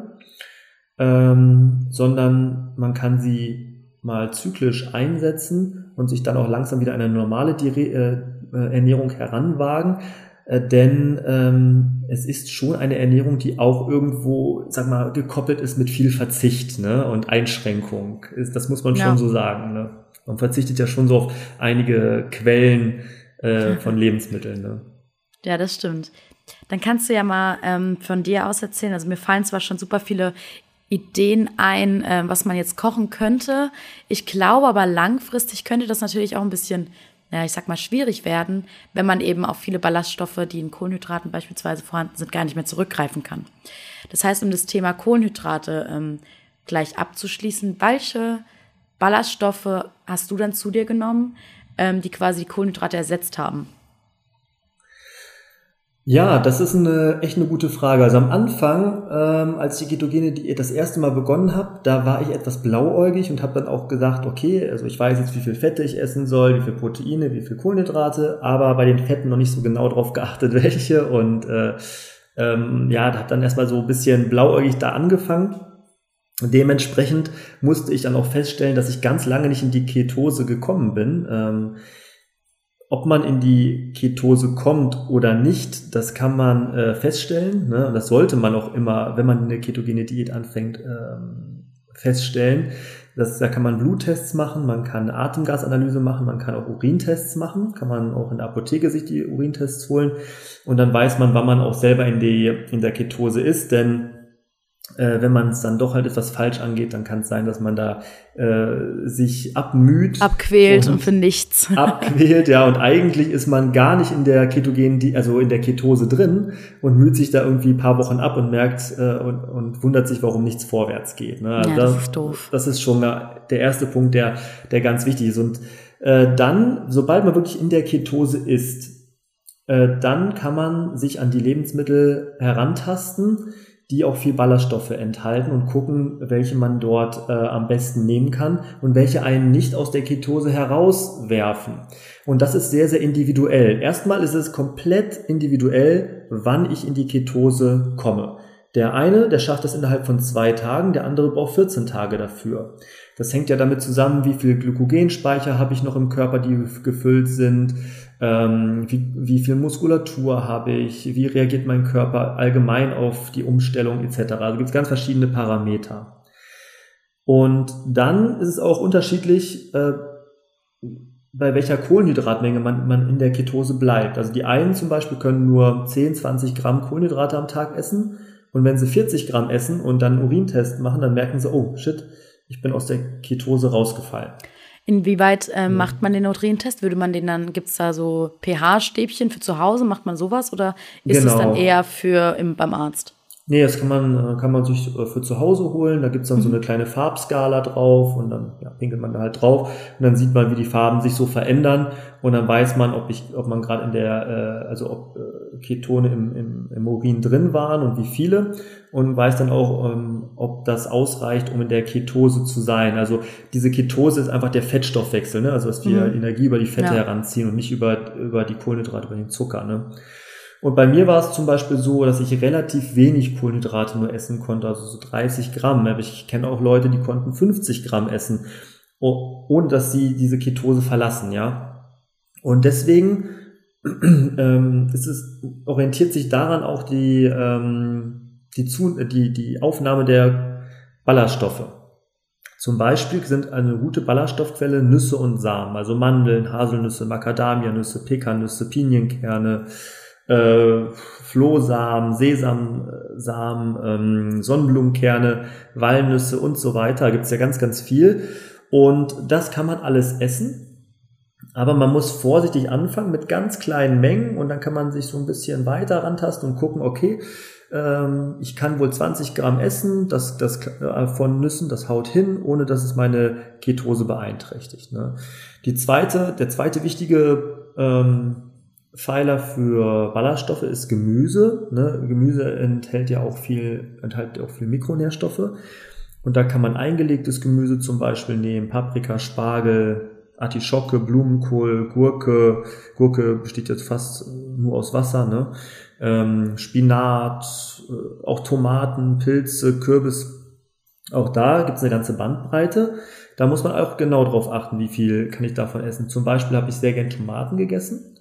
ähm, sondern man kann sie mal zyklisch einsetzen und sich dann auch langsam wieder eine normale äh, äh Ernährung heranwagen. Äh, denn ähm, es ist schon eine Ernährung, die auch irgendwo, sag mal, gekoppelt ist mit viel Verzicht ne? und Einschränkung. Das muss man ja. schon so sagen. Ne? Man verzichtet ja schon so auf einige Quellen äh, von Lebensmitteln. Ne? Ja, das stimmt. Dann kannst du ja mal ähm, von dir aus erzählen. Also mir fallen zwar schon super viele Ideen ein, äh, was man jetzt kochen könnte. Ich glaube aber langfristig könnte das natürlich auch ein bisschen ja, ich sag mal, schwierig werden, wenn man eben auf viele Ballaststoffe, die in Kohlenhydraten beispielsweise vorhanden sind, gar nicht mehr zurückgreifen kann. Das heißt, um das Thema Kohlenhydrate ähm, gleich abzuschließen, welche Ballaststoffe hast du dann zu dir genommen, ähm, die quasi Kohlenhydrate ersetzt haben? Ja, das ist eine echt eine gute Frage. Also am Anfang, ähm, als die ketogene Diät das erste Mal begonnen habe, da war ich etwas blauäugig und habe dann auch gesagt, okay, also ich weiß jetzt, wie viel Fette ich essen soll, wie viel Proteine, wie viel Kohlenhydrate, aber bei den Fetten noch nicht so genau drauf geachtet, welche. Und äh, ähm, ja, habe dann erstmal so ein bisschen blauäugig da angefangen. Dementsprechend musste ich dann auch feststellen, dass ich ganz lange nicht in die Ketose gekommen bin. Ähm, ob man in die Ketose kommt oder nicht, das kann man äh, feststellen. Ne? Das sollte man auch immer, wenn man eine ketogene Diät anfängt, ähm, feststellen. Das, da kann man Bluttests machen, man kann Atemgasanalyse machen, man kann auch Urintests machen, kann man auch in der Apotheke sich die Urintests holen und dann weiß man, wann man auch selber in, die, in der Ketose ist, denn äh, wenn man es dann doch halt etwas falsch angeht, dann kann es sein, dass man da äh, sich abmüht. Abquält und, und für nichts. Abquält, ja. Und eigentlich ist man gar nicht in der ketogenen, also in der Ketose drin und müht sich da irgendwie ein paar Wochen ab und merkt äh, und, und wundert sich, warum nichts vorwärts geht. Ne? Also ja, das, das, ist doof. Das ist schon der erste Punkt, der, der ganz wichtig ist. Und äh, dann, sobald man wirklich in der Ketose ist, äh, dann kann man sich an die Lebensmittel herantasten die auch viel Ballaststoffe enthalten und gucken, welche man dort äh, am besten nehmen kann und welche einen nicht aus der Ketose herauswerfen. Und das ist sehr, sehr individuell. Erstmal ist es komplett individuell, wann ich in die Ketose komme. Der eine, der schafft das innerhalb von zwei Tagen, der andere braucht 14 Tage dafür. Das hängt ja damit zusammen, wie viel Glykogenspeicher habe ich noch im Körper, die gefüllt sind, ähm, wie, wie viel Muskulatur habe ich, wie reagiert mein Körper allgemein auf die Umstellung etc. Also gibt es ganz verschiedene Parameter. Und dann ist es auch unterschiedlich, äh, bei welcher Kohlenhydratmenge man, man in der Ketose bleibt. Also die einen zum Beispiel können nur 10, 20 Gramm Kohlenhydrate am Tag essen. Und wenn sie 40 Gramm essen und dann einen Urintest machen, dann merken sie, oh shit, ich bin aus der Ketose rausgefallen. Inwieweit äh, mhm. macht man den Urintest? Würde man den dann, gibt es da so pH-Stäbchen für zu Hause? Macht man sowas oder ist genau. es dann eher für im, beim Arzt? Nee, das kann man, äh, kann man sich äh, für zu Hause holen. Da gibt's dann so eine mhm. kleine Farbskala drauf und dann ja, pinkelt man da halt drauf und dann sieht man, wie die Farben sich so verändern und dann weiß man, ob ich, ob man gerade in der, äh, also ob äh, Ketone im, im, im Urin drin waren und wie viele und weiß dann auch, ähm, ob das ausreicht, um in der Ketose zu sein. Also diese Ketose ist einfach der Fettstoffwechsel, ne? also dass wir mhm. Energie über die Fette ja. heranziehen und nicht über, über die Kohlenhydrate, über den Zucker. Ne? Und bei mir war es zum Beispiel so, dass ich relativ wenig Kohlenhydrate nur essen konnte, also so 30 Gramm. Ich kenne auch Leute, die konnten 50 Gramm essen, ohne dass sie diese Ketose verlassen, ja. Und deswegen ähm, ist es, orientiert sich daran auch die, ähm, die, Zu die, die Aufnahme der Ballaststoffe. Zum Beispiel sind eine gute Ballaststoffquelle Nüsse und Samen, also Mandeln, Haselnüsse, Macadamianüsse, Pekannüsse, Pinienkerne, äh, Flohsamen, Sesamsamen, ähm, Sonnenblumenkerne, Walnüsse und so weiter. Da gibt es ja ganz, ganz viel. Und das kann man alles essen. Aber man muss vorsichtig anfangen mit ganz kleinen Mengen und dann kann man sich so ein bisschen weiter rantasten und gucken, okay, ähm, ich kann wohl 20 Gramm essen, das, das äh, von Nüssen, das haut hin, ohne dass es meine Ketose beeinträchtigt. Ne? Die zweite, der zweite wichtige ähm, Pfeiler für Ballaststoffe ist Gemüse. Ne? Gemüse enthält ja auch viel, enthält auch viel Mikronährstoffe. Und da kann man eingelegtes Gemüse zum Beispiel nehmen, Paprika, Spargel, Artischocke, Blumenkohl, Gurke. Gurke besteht jetzt fast nur aus Wasser, ne? Ähm, Spinat, äh, auch Tomaten, Pilze, Kürbis. Auch da gibt's eine ganze Bandbreite. Da muss man auch genau drauf achten, wie viel kann ich davon essen. Zum Beispiel habe ich sehr gern Tomaten gegessen.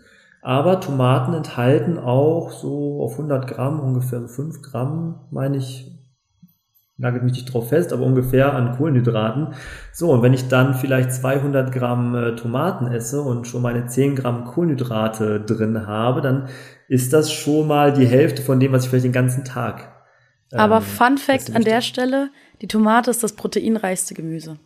Aber Tomaten enthalten auch so auf 100 Gramm, ungefähr so 5 Gramm, meine ich, nagelt mich nicht drauf fest, aber ungefähr an Kohlenhydraten. So, und wenn ich dann vielleicht 200 Gramm äh, Tomaten esse und schon meine 10 Gramm Kohlenhydrate drin habe, dann ist das schon mal die Hälfte von dem, was ich vielleicht den ganzen Tag. Ähm, aber Fun Fact an der Stelle, die Tomate ist das proteinreichste Gemüse.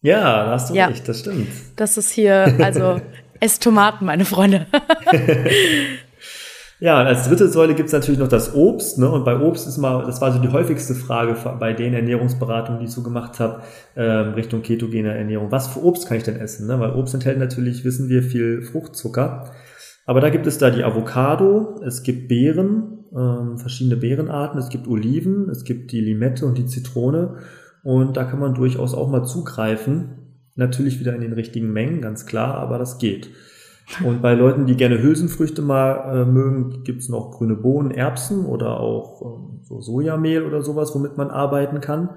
Ja, da hast du ja. recht, das stimmt. Das ist hier, also Esst Tomaten, meine Freunde. ja, und als dritte Säule gibt es natürlich noch das Obst. Ne? Und bei Obst ist mal, das war so die häufigste Frage bei den Ernährungsberatungen, die ich so gemacht habe, ähm, Richtung ketogene Ernährung. Was für Obst kann ich denn essen? Ne? Weil Obst enthält natürlich, wissen wir, viel Fruchtzucker. Aber da gibt es da die Avocado, es gibt Beeren, ähm, verschiedene Beerenarten, es gibt Oliven, es gibt die Limette und die Zitrone. Und da kann man durchaus auch mal zugreifen. Natürlich wieder in den richtigen Mengen, ganz klar, aber das geht. Und bei Leuten, die gerne Hülsenfrüchte mal äh, mögen, gibt's noch grüne Bohnen, Erbsen oder auch ähm, so Sojamehl oder sowas, womit man arbeiten kann.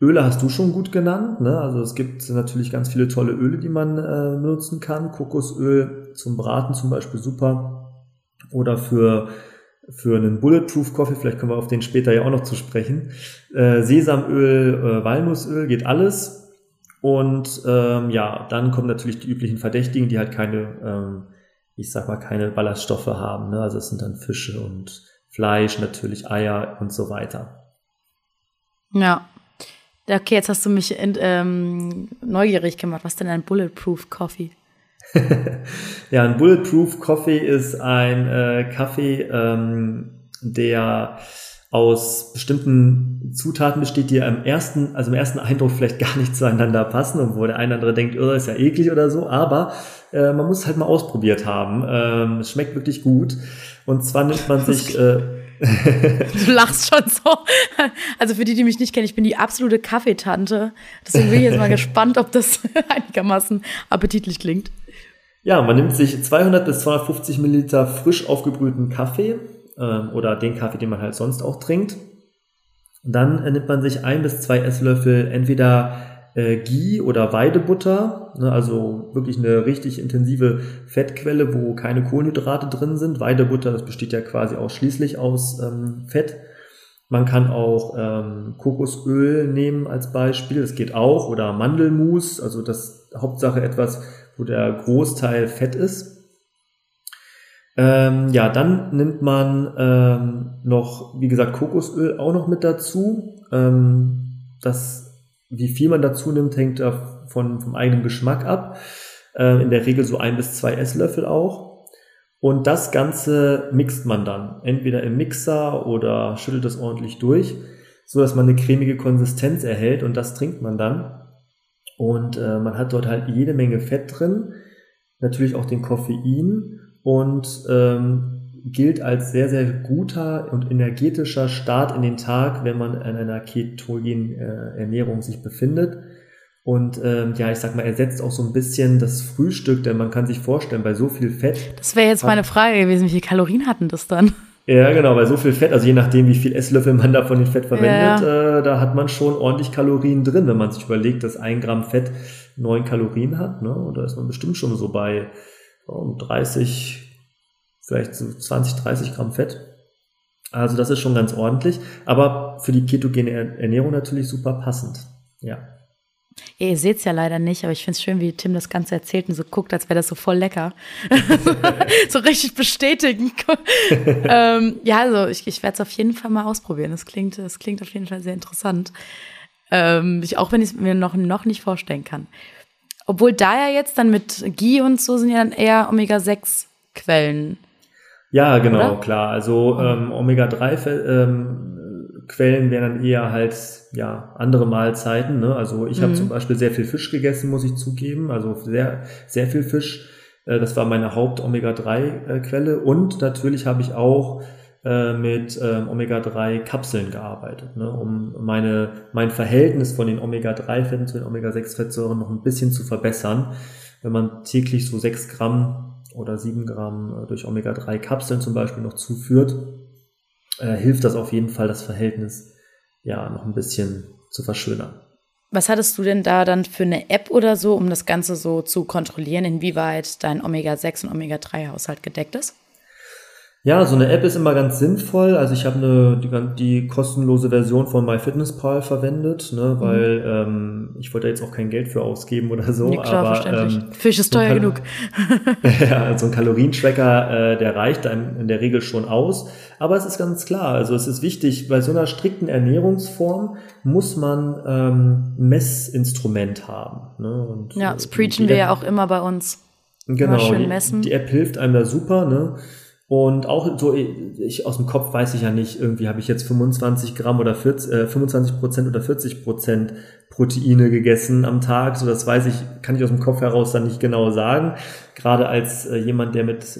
Öle hast du schon gut genannt. Ne? Also es gibt natürlich ganz viele tolle Öle, die man äh, benutzen kann. Kokosöl zum Braten zum Beispiel super. Oder für, für einen Bulletproof Coffee, vielleicht kommen wir auf den später ja auch noch zu sprechen. Äh, Sesamöl, äh, Walnussöl geht alles. Und ähm, ja, dann kommen natürlich die üblichen Verdächtigen, die halt keine, ähm, ich sag mal, keine Ballaststoffe haben. Ne? Also es sind dann Fische und Fleisch, natürlich Eier und so weiter. Ja. Okay, jetzt hast du mich in, ähm, neugierig gemacht. Was ist denn ein Bulletproof Coffee? ja, ein Bulletproof Coffee ist ein äh, Kaffee, ähm, der aus bestimmten Zutaten besteht, die im ersten, also im ersten Eindruck vielleicht gar nicht zueinander passen und wo der eine oder andere denkt, oh, ist ja eklig oder so, aber äh, man muss es halt mal ausprobiert haben. Ähm, es schmeckt wirklich gut. Und zwar nimmt man sich. Äh, du lachst schon so. Also für die, die mich nicht kennen, ich bin die absolute Kaffeetante. Deswegen bin ich jetzt mal gespannt, ob das einigermaßen appetitlich klingt. Ja, man nimmt sich 200 bis 250 Milliliter frisch aufgebrühten Kaffee, ähm, oder den Kaffee, den man halt sonst auch trinkt. Und dann nimmt man sich ein bis zwei Esslöffel entweder äh, Ghee oder Weidebutter, ne, also wirklich eine richtig intensive Fettquelle, wo keine Kohlenhydrate drin sind. Weidebutter, das besteht ja quasi ausschließlich aus ähm, Fett. Man kann auch ähm, Kokosöl nehmen als Beispiel, das geht auch, oder Mandelmus, also das Hauptsache etwas, wo der Großteil Fett ist. Ähm, ja, dann nimmt man ähm, noch, wie gesagt, Kokosöl auch noch mit dazu. Ähm, das, wie viel man dazu nimmt, hängt von, vom eigenen Geschmack ab. Äh, in der Regel so ein bis zwei Esslöffel auch. Und das Ganze mixt man dann, entweder im Mixer oder schüttelt es ordentlich durch, so dass man eine cremige Konsistenz erhält und das trinkt man dann. Und äh, man hat dort halt jede Menge Fett drin, natürlich auch den Koffein und ähm, gilt als sehr, sehr guter und energetischer Start in den Tag, wenn man in einer ketogenen äh, Ernährung sich befindet. Und ähm, ja, ich sag mal, ersetzt auch so ein bisschen das Frühstück, denn man kann sich vorstellen, bei so viel Fett. Das wäre jetzt meine Frage gewesen, wie viele Kalorien hatten das dann? Ja, genau, bei so viel Fett, also je nachdem, wie viel Esslöffel man da von dem Fett verwendet, ja. äh, da hat man schon ordentlich Kalorien drin, wenn man sich überlegt, dass ein Gramm Fett neun Kalorien hat. Ne? Und da ist man bestimmt schon so bei um 30, vielleicht so 20, 30 Gramm Fett. Also das ist schon ganz ordentlich, aber für die ketogene Ernährung natürlich super passend. Ja. Ja, ihr seht es ja leider nicht, aber ich finde es schön, wie Tim das Ganze erzählt und so guckt, als wäre das so voll lecker. so richtig bestätigen. ähm, ja, also ich, ich werde es auf jeden Fall mal ausprobieren. Das klingt, das klingt auf jeden Fall sehr interessant. Ähm, ich, auch wenn ich es mir noch, noch nicht vorstellen kann. Obwohl da ja jetzt dann mit Ghee und so sind ja dann eher Omega-6-Quellen. Ja, genau, oder? klar. Also ähm, Omega-3 ähm, Quellen wären dann eher halt ja andere Mahlzeiten. Ne? Also ich mhm. habe zum Beispiel sehr viel Fisch gegessen, muss ich zugeben. Also sehr sehr viel Fisch. Äh, das war meine Haupt-Omega-3-Quelle. Und natürlich habe ich auch äh, mit ähm, Omega-3-Kapseln gearbeitet, ne? um meine, mein Verhältnis von den Omega-3-Fetten zu den Omega-6-Fettsäuren noch ein bisschen zu verbessern. Wenn man täglich so 6 Gramm oder 7 Gramm äh, durch Omega-3-Kapseln zum Beispiel noch zuführt, äh, hilft das auf jeden Fall, das Verhältnis ja noch ein bisschen zu verschönern. Was hattest du denn da dann für eine App oder so, um das Ganze so zu kontrollieren, inwieweit dein Omega-6 und Omega-3-Haushalt gedeckt ist? Ja, so eine App ist immer ganz sinnvoll. Also ich habe eine die, die kostenlose Version von MyFitnessPal verwendet, ne, mhm. weil ähm, ich wollte jetzt auch kein Geld für ausgeben oder so. Ja, klar, aber, verständlich. Ähm, Fisch ist teuer genug. ja, so ein Kalorientracker, äh, der reicht einem in der Regel schon aus. Aber es ist ganz klar, also es ist wichtig, bei so einer strikten Ernährungsform muss man ähm, Messinstrument haben. Ne? Und, ja, das preachen wir ja auch immer bei uns. Genau. Die, die App hilft einem da super, ne? Und auch so, ich aus dem Kopf weiß ich ja nicht, irgendwie habe ich jetzt 25 Gramm oder 40, äh, 25 Prozent oder 40 Prozent Proteine gegessen am Tag. So, das weiß ich, kann ich aus dem Kopf heraus dann nicht genau sagen. Gerade als äh, jemand, der mit,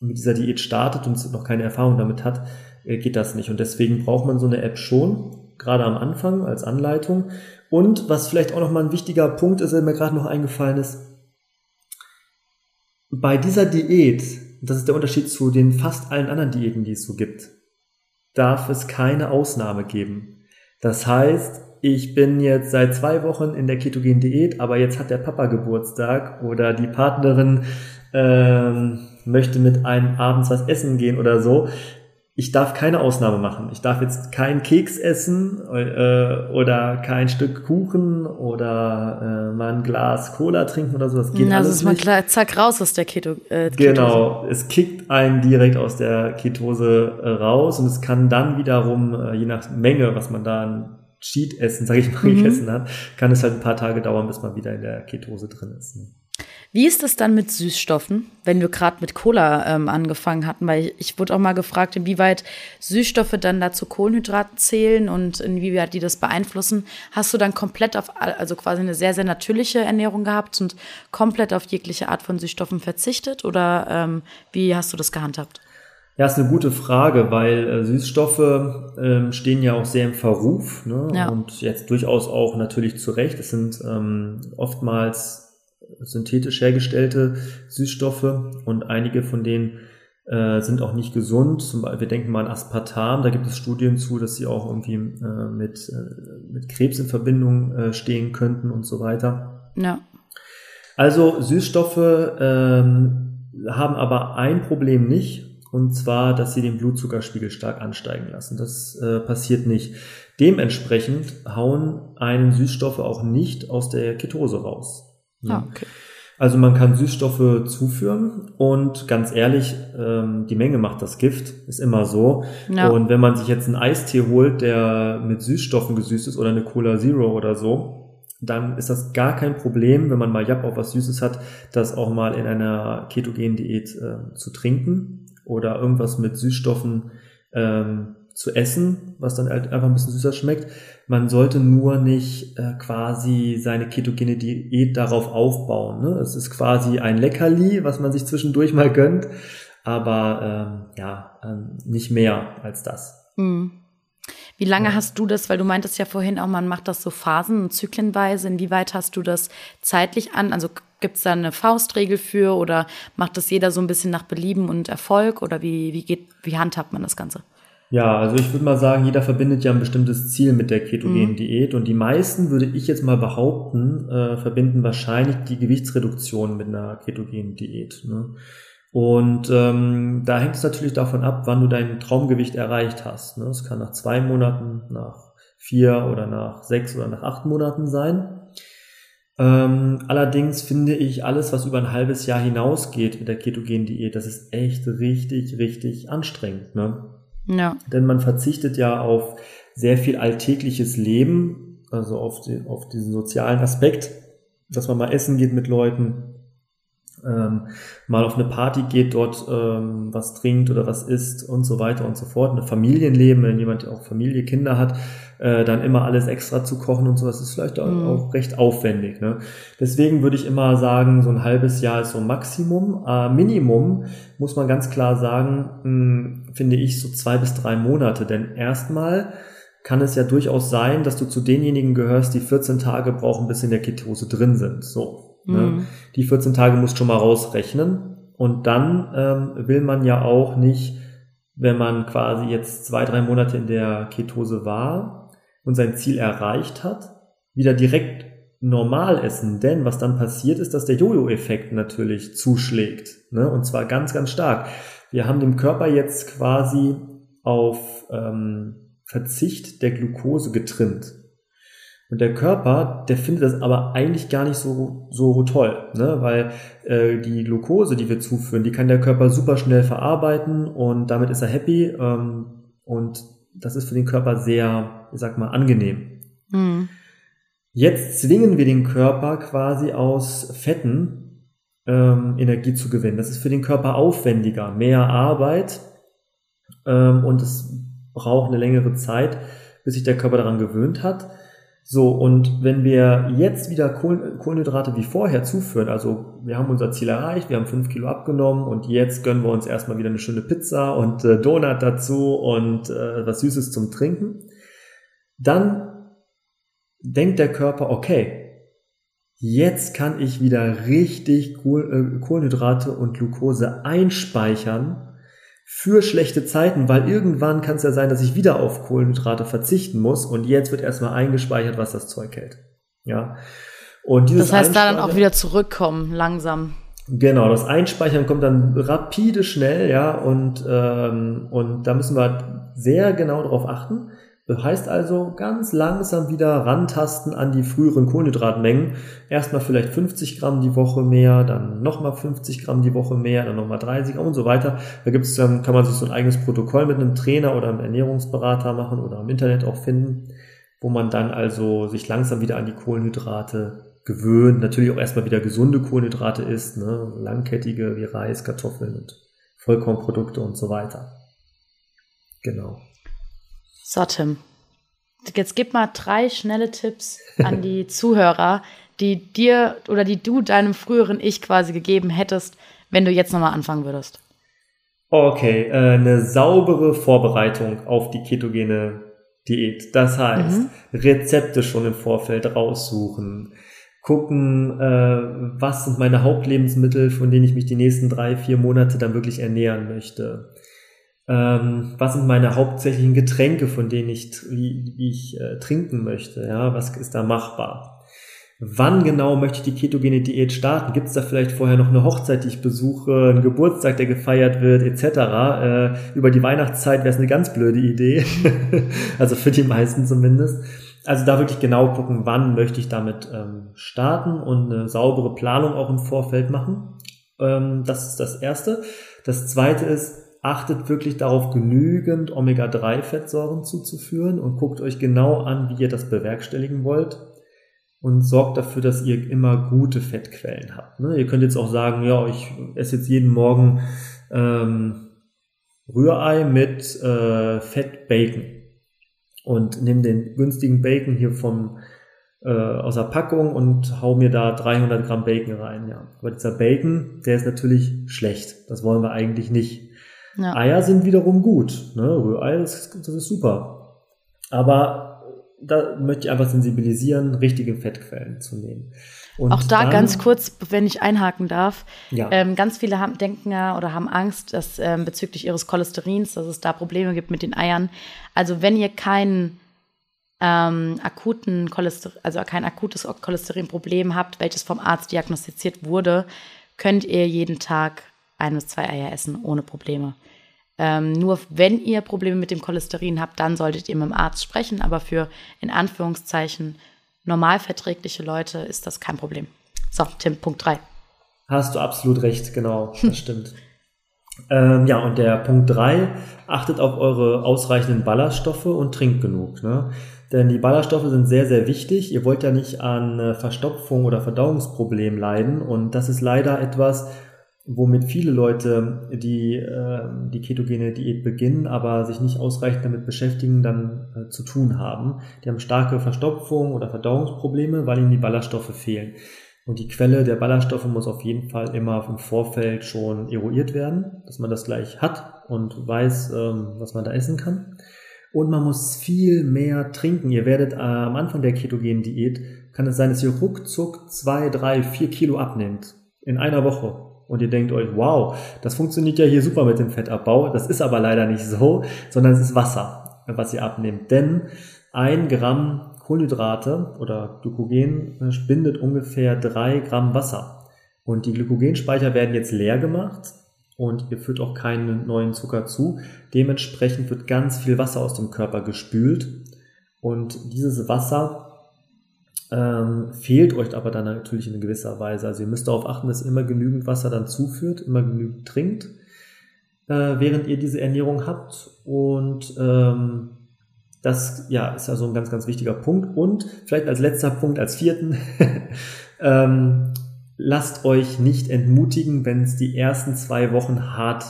mit dieser Diät startet und noch keine Erfahrung damit hat, äh, geht das nicht. Und deswegen braucht man so eine App schon, gerade am Anfang als Anleitung. Und was vielleicht auch nochmal ein wichtiger Punkt ist, der mir gerade noch eingefallen ist, bei dieser Diät und das ist der Unterschied zu den fast allen anderen Diäten, die es so gibt, darf es keine Ausnahme geben. Das heißt, ich bin jetzt seit zwei Wochen in der ketogenen Diät, aber jetzt hat der Papa Geburtstag oder die Partnerin ähm, möchte mit einem abends was essen gehen oder so ich darf keine Ausnahme machen. Ich darf jetzt keinen Keks essen äh, oder kein Stück Kuchen oder äh, mal ein Glas Cola trinken oder so. Das geht ja, alles ist nicht. Klar, zack raus aus der Keto. Äh, Ketose. Genau, es kickt einen direkt aus der Ketose äh, raus und es kann dann wiederum, äh, je nach Menge, was man da an Cheat-Essen, sage ich mal, mhm. gegessen hat, kann es halt ein paar Tage dauern, bis man wieder in der Ketose drin ist. Ne? Wie ist es dann mit Süßstoffen, wenn wir gerade mit Cola ähm, angefangen hatten? Weil ich, ich, wurde auch mal gefragt, inwieweit Süßstoffe dann dazu Kohlenhydraten zählen und inwieweit die das beeinflussen. Hast du dann komplett auf, also quasi eine sehr, sehr natürliche Ernährung gehabt und komplett auf jegliche Art von Süßstoffen verzichtet? Oder ähm, wie hast du das gehandhabt? Ja, ist eine gute Frage, weil äh, Süßstoffe ähm, stehen ja auch sehr im Verruf ne? ja. und jetzt durchaus auch natürlich zu Recht. Es sind ähm, oftmals synthetisch hergestellte Süßstoffe und einige von denen äh, sind auch nicht gesund. Zum Beispiel, wir denken mal an Aspartam, da gibt es Studien zu, dass sie auch irgendwie äh, mit, äh, mit Krebs in Verbindung äh, stehen könnten und so weiter. Ja. Also Süßstoffe ähm, haben aber ein Problem nicht, und zwar, dass sie den Blutzuckerspiegel stark ansteigen lassen. Das äh, passiert nicht. Dementsprechend hauen einen Süßstoffe auch nicht aus der Ketose raus. Ah, okay. Also man kann Süßstoffe zuführen und ganz ehrlich, ähm, die Menge macht das Gift, ist immer so. Ja. Und wenn man sich jetzt einen Eistee holt, der mit Süßstoffen gesüßt ist oder eine Cola Zero oder so, dann ist das gar kein Problem, wenn man mal Japp auf was Süßes hat, das auch mal in einer ketogenen Diät äh, zu trinken oder irgendwas mit Süßstoffen ähm, zu essen, was dann halt einfach ein bisschen süßer schmeckt. Man sollte nur nicht äh, quasi seine ketogene Diät darauf aufbauen. Ne? Es ist quasi ein Leckerli, was man sich zwischendurch mal gönnt, aber ähm, ja, ähm, nicht mehr als das. Mhm. Wie lange ja. hast du das, weil du meintest ja vorhin auch, man macht das so phasen- und zyklenweise. Inwieweit hast du das zeitlich an? Also gibt es da eine Faustregel für oder macht das jeder so ein bisschen nach Belieben und Erfolg oder wie, wie geht, wie handhabt man das Ganze? Ja, also ich würde mal sagen, jeder verbindet ja ein bestimmtes Ziel mit der ketogenen mhm. Diät und die meisten, würde ich jetzt mal behaupten, äh, verbinden wahrscheinlich die Gewichtsreduktion mit einer ketogenen Diät. Ne? Und ähm, da hängt es natürlich davon ab, wann du dein Traumgewicht erreicht hast. Ne? Es kann nach zwei Monaten, nach vier oder nach sechs oder nach acht Monaten sein. Ähm, allerdings finde ich alles, was über ein halbes Jahr hinausgeht mit der ketogenen Diät, das ist echt richtig, richtig anstrengend. Ne? Ja. Denn man verzichtet ja auf sehr viel alltägliches Leben, also auf, die, auf diesen sozialen Aspekt, dass man mal essen geht mit Leuten, ähm, mal auf eine Party geht, dort ähm, was trinkt oder was isst und so weiter und so fort. Eine Familienleben, wenn jemand auch Familie, Kinder hat, äh, dann immer alles extra zu kochen und so, das ist vielleicht auch, mhm. auch recht aufwendig. Ne? Deswegen würde ich immer sagen, so ein halbes Jahr ist so Maximum. Äh, Minimum muss man ganz klar sagen, mh, hm, finde ich so zwei bis drei Monate. Denn erstmal kann es ja durchaus sein, dass du zu denjenigen gehörst, die 14 Tage brauchen, bis in der Ketose drin sind. So, Ne? Mhm. Die 14 Tage musst du schon mal rausrechnen. Und dann ähm, will man ja auch nicht, wenn man quasi jetzt zwei, drei Monate in der Ketose war und sein Ziel erreicht hat, wieder direkt normal essen. Denn was dann passiert ist, dass der Jojo-Effekt natürlich zuschlägt. Ne? Und zwar ganz, ganz stark. Wir haben dem Körper jetzt quasi auf ähm, Verzicht der Glucose getrimmt. Und der Körper, der findet das aber eigentlich gar nicht so, so toll, ne? weil äh, die Glucose, die wir zuführen, die kann der Körper super schnell verarbeiten und damit ist er happy ähm, und das ist für den Körper sehr, ich sag mal, angenehm. Mhm. Jetzt zwingen wir den Körper quasi aus Fetten ähm, Energie zu gewinnen. Das ist für den Körper aufwendiger, mehr Arbeit ähm, und es braucht eine längere Zeit, bis sich der Körper daran gewöhnt hat. So, und wenn wir jetzt wieder Kohlenhydrate wie vorher zuführen, also wir haben unser Ziel erreicht, wir haben fünf Kilo abgenommen und jetzt gönnen wir uns erstmal wieder eine schöne Pizza und äh, Donut dazu und äh, was Süßes zum Trinken, dann denkt der Körper, okay, jetzt kann ich wieder richtig äh, Kohlenhydrate und Glucose einspeichern für schlechte Zeiten, weil irgendwann kann es ja sein, dass ich wieder auf Kohlenhydrate verzichten muss und jetzt wird erstmal eingespeichert, was das Zeug hält. Ja. Und dieses das heißt, da dann auch wieder zurückkommen, langsam. Genau, das Einspeichern kommt dann rapide schnell, ja, und, ähm, und da müssen wir sehr genau darauf achten. Das heißt also ganz langsam wieder rantasten an die früheren Kohlenhydratmengen. Erstmal vielleicht 50 Gramm die Woche mehr, dann nochmal 50 Gramm die Woche mehr, dann nochmal 30 Gramm und so weiter. Da gibt's dann, kann man sich so ein eigenes Protokoll mit einem Trainer oder einem Ernährungsberater machen oder im Internet auch finden, wo man dann also sich langsam wieder an die Kohlenhydrate gewöhnt. Natürlich auch erstmal wieder gesunde Kohlenhydrate isst, ne? langkettige wie Reis, Kartoffeln und Vollkornprodukte und so weiter. Genau. So, Tim. Jetzt gib mal drei schnelle Tipps an die Zuhörer, die dir oder die du deinem früheren Ich quasi gegeben hättest, wenn du jetzt nochmal anfangen würdest. Okay, äh, eine saubere Vorbereitung auf die ketogene Diät. Das heißt, mhm. Rezepte schon im Vorfeld raussuchen, gucken, äh, was sind meine Hauptlebensmittel, von denen ich mich die nächsten drei, vier Monate dann wirklich ernähren möchte ähm, was sind meine hauptsächlichen Getränke, von denen ich, wie, wie ich äh, trinken möchte, ja, was ist da machbar. Wann genau möchte ich die ketogene Diät starten? Gibt es da vielleicht vorher noch eine Hochzeit, die ich besuche, einen Geburtstag, der gefeiert wird, etc.? Äh, über die Weihnachtszeit wäre es eine ganz blöde Idee, also für die meisten zumindest. Also da wirklich genau gucken, wann möchte ich damit ähm, starten und eine saubere Planung auch im Vorfeld machen. Ähm, das ist das Erste. Das Zweite ist, achtet wirklich darauf, genügend Omega-3-Fettsäuren zuzuführen und guckt euch genau an, wie ihr das bewerkstelligen wollt und sorgt dafür, dass ihr immer gute Fettquellen habt. Ne? Ihr könnt jetzt auch sagen, ja, ich esse jetzt jeden Morgen ähm, Rührei mit äh, Fett Bacon und nehme den günstigen Bacon hier vom äh, aus der Packung und hau mir da 300 Gramm Bacon rein. Ja, aber dieser Bacon, der ist natürlich schlecht. Das wollen wir eigentlich nicht. Ja. Eier sind wiederum gut. Ne? Rührei, das, das ist super. Aber da möchte ich einfach sensibilisieren, richtige Fettquellen zu nehmen. Und auch da dann, ganz kurz, wenn ich einhaken darf. Ja. Ähm, ganz viele haben, denken ja oder haben Angst, dass ähm, bezüglich ihres Cholesterins, dass es da Probleme gibt mit den Eiern. Also wenn ihr keinen ähm, akuten Cholesterin, also kein akutes Cholesterinproblem habt, welches vom Arzt diagnostiziert wurde, könnt ihr jeden Tag ein bis zwei Eier essen ohne Probleme. Ähm, nur wenn ihr Probleme mit dem Cholesterin habt, dann solltet ihr mit dem Arzt sprechen. Aber für in Anführungszeichen normalverträgliche Leute ist das kein Problem. So, Tim, Punkt 3. Hast du absolut recht, genau, das stimmt. Ähm, ja, und der Punkt 3, achtet auf eure ausreichenden Ballaststoffe und trinkt genug. Ne? Denn die Ballaststoffe sind sehr, sehr wichtig. Ihr wollt ja nicht an äh, Verstopfung oder Verdauungsproblemen leiden. Und das ist leider etwas, womit viele Leute, die äh, die ketogene Diät beginnen, aber sich nicht ausreichend damit beschäftigen, dann äh, zu tun haben. Die haben starke Verstopfung oder Verdauungsprobleme, weil ihnen die Ballaststoffe fehlen. Und die Quelle der Ballaststoffe muss auf jeden Fall immer im Vorfeld schon eruiert werden, dass man das gleich hat und weiß, ähm, was man da essen kann. Und man muss viel mehr trinken. Ihr werdet äh, am Anfang der ketogenen Diät, kann es sein, dass ihr ruckzuck zwei, drei, vier Kilo abnehmt. In einer Woche und ihr denkt euch, wow, das funktioniert ja hier super mit dem Fettabbau. Das ist aber leider nicht so, sondern es ist Wasser, was ihr abnehmt. Denn ein Gramm Kohlenhydrate oder Glykogen äh, bindet ungefähr drei Gramm Wasser. Und die Glykogenspeicher werden jetzt leer gemacht und ihr führt auch keinen neuen Zucker zu. Dementsprechend wird ganz viel Wasser aus dem Körper gespült. Und dieses Wasser ähm, fehlt euch aber dann natürlich in gewisser Weise. Also ihr müsst darauf achten, dass ihr immer genügend Wasser dann zuführt, immer genügend trinkt, äh, während ihr diese Ernährung habt. Und ähm, das ja, ist also ein ganz, ganz wichtiger Punkt. Und vielleicht als letzter Punkt, als vierten, ähm, lasst euch nicht entmutigen, wenn es die ersten zwei Wochen hart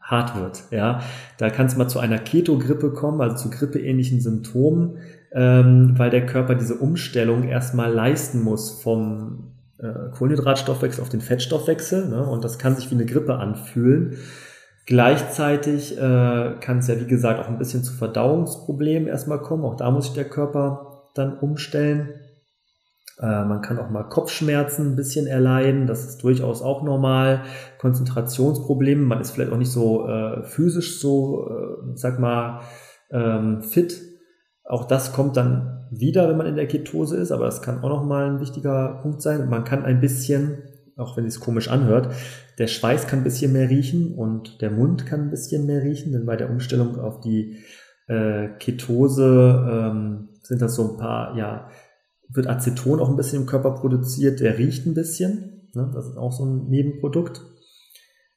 hart wird. Ja, da kann es mal zu einer Keto-Grippe kommen, also zu grippeähnlichen Symptomen ähm, weil der Körper diese Umstellung erstmal leisten muss vom äh, Kohlenhydratstoffwechsel auf den Fettstoffwechsel. Ne? Und das kann sich wie eine Grippe anfühlen. Gleichzeitig äh, kann es ja, wie gesagt, auch ein bisschen zu Verdauungsproblemen erstmal kommen. Auch da muss sich der Körper dann umstellen. Äh, man kann auch mal Kopfschmerzen ein bisschen erleiden. Das ist durchaus auch normal. Konzentrationsprobleme. Man ist vielleicht auch nicht so äh, physisch so, äh, sag mal, ähm, fit auch das kommt dann wieder, wenn man in der Ketose ist, aber das kann auch nochmal ein wichtiger Punkt sein. Man kann ein bisschen, auch wenn es komisch anhört, der Schweiß kann ein bisschen mehr riechen und der Mund kann ein bisschen mehr riechen, denn bei der Umstellung auf die äh, Ketose ähm, sind das so ein paar, ja, wird Aceton auch ein bisschen im Körper produziert, der riecht ein bisschen. Ne? Das ist auch so ein Nebenprodukt.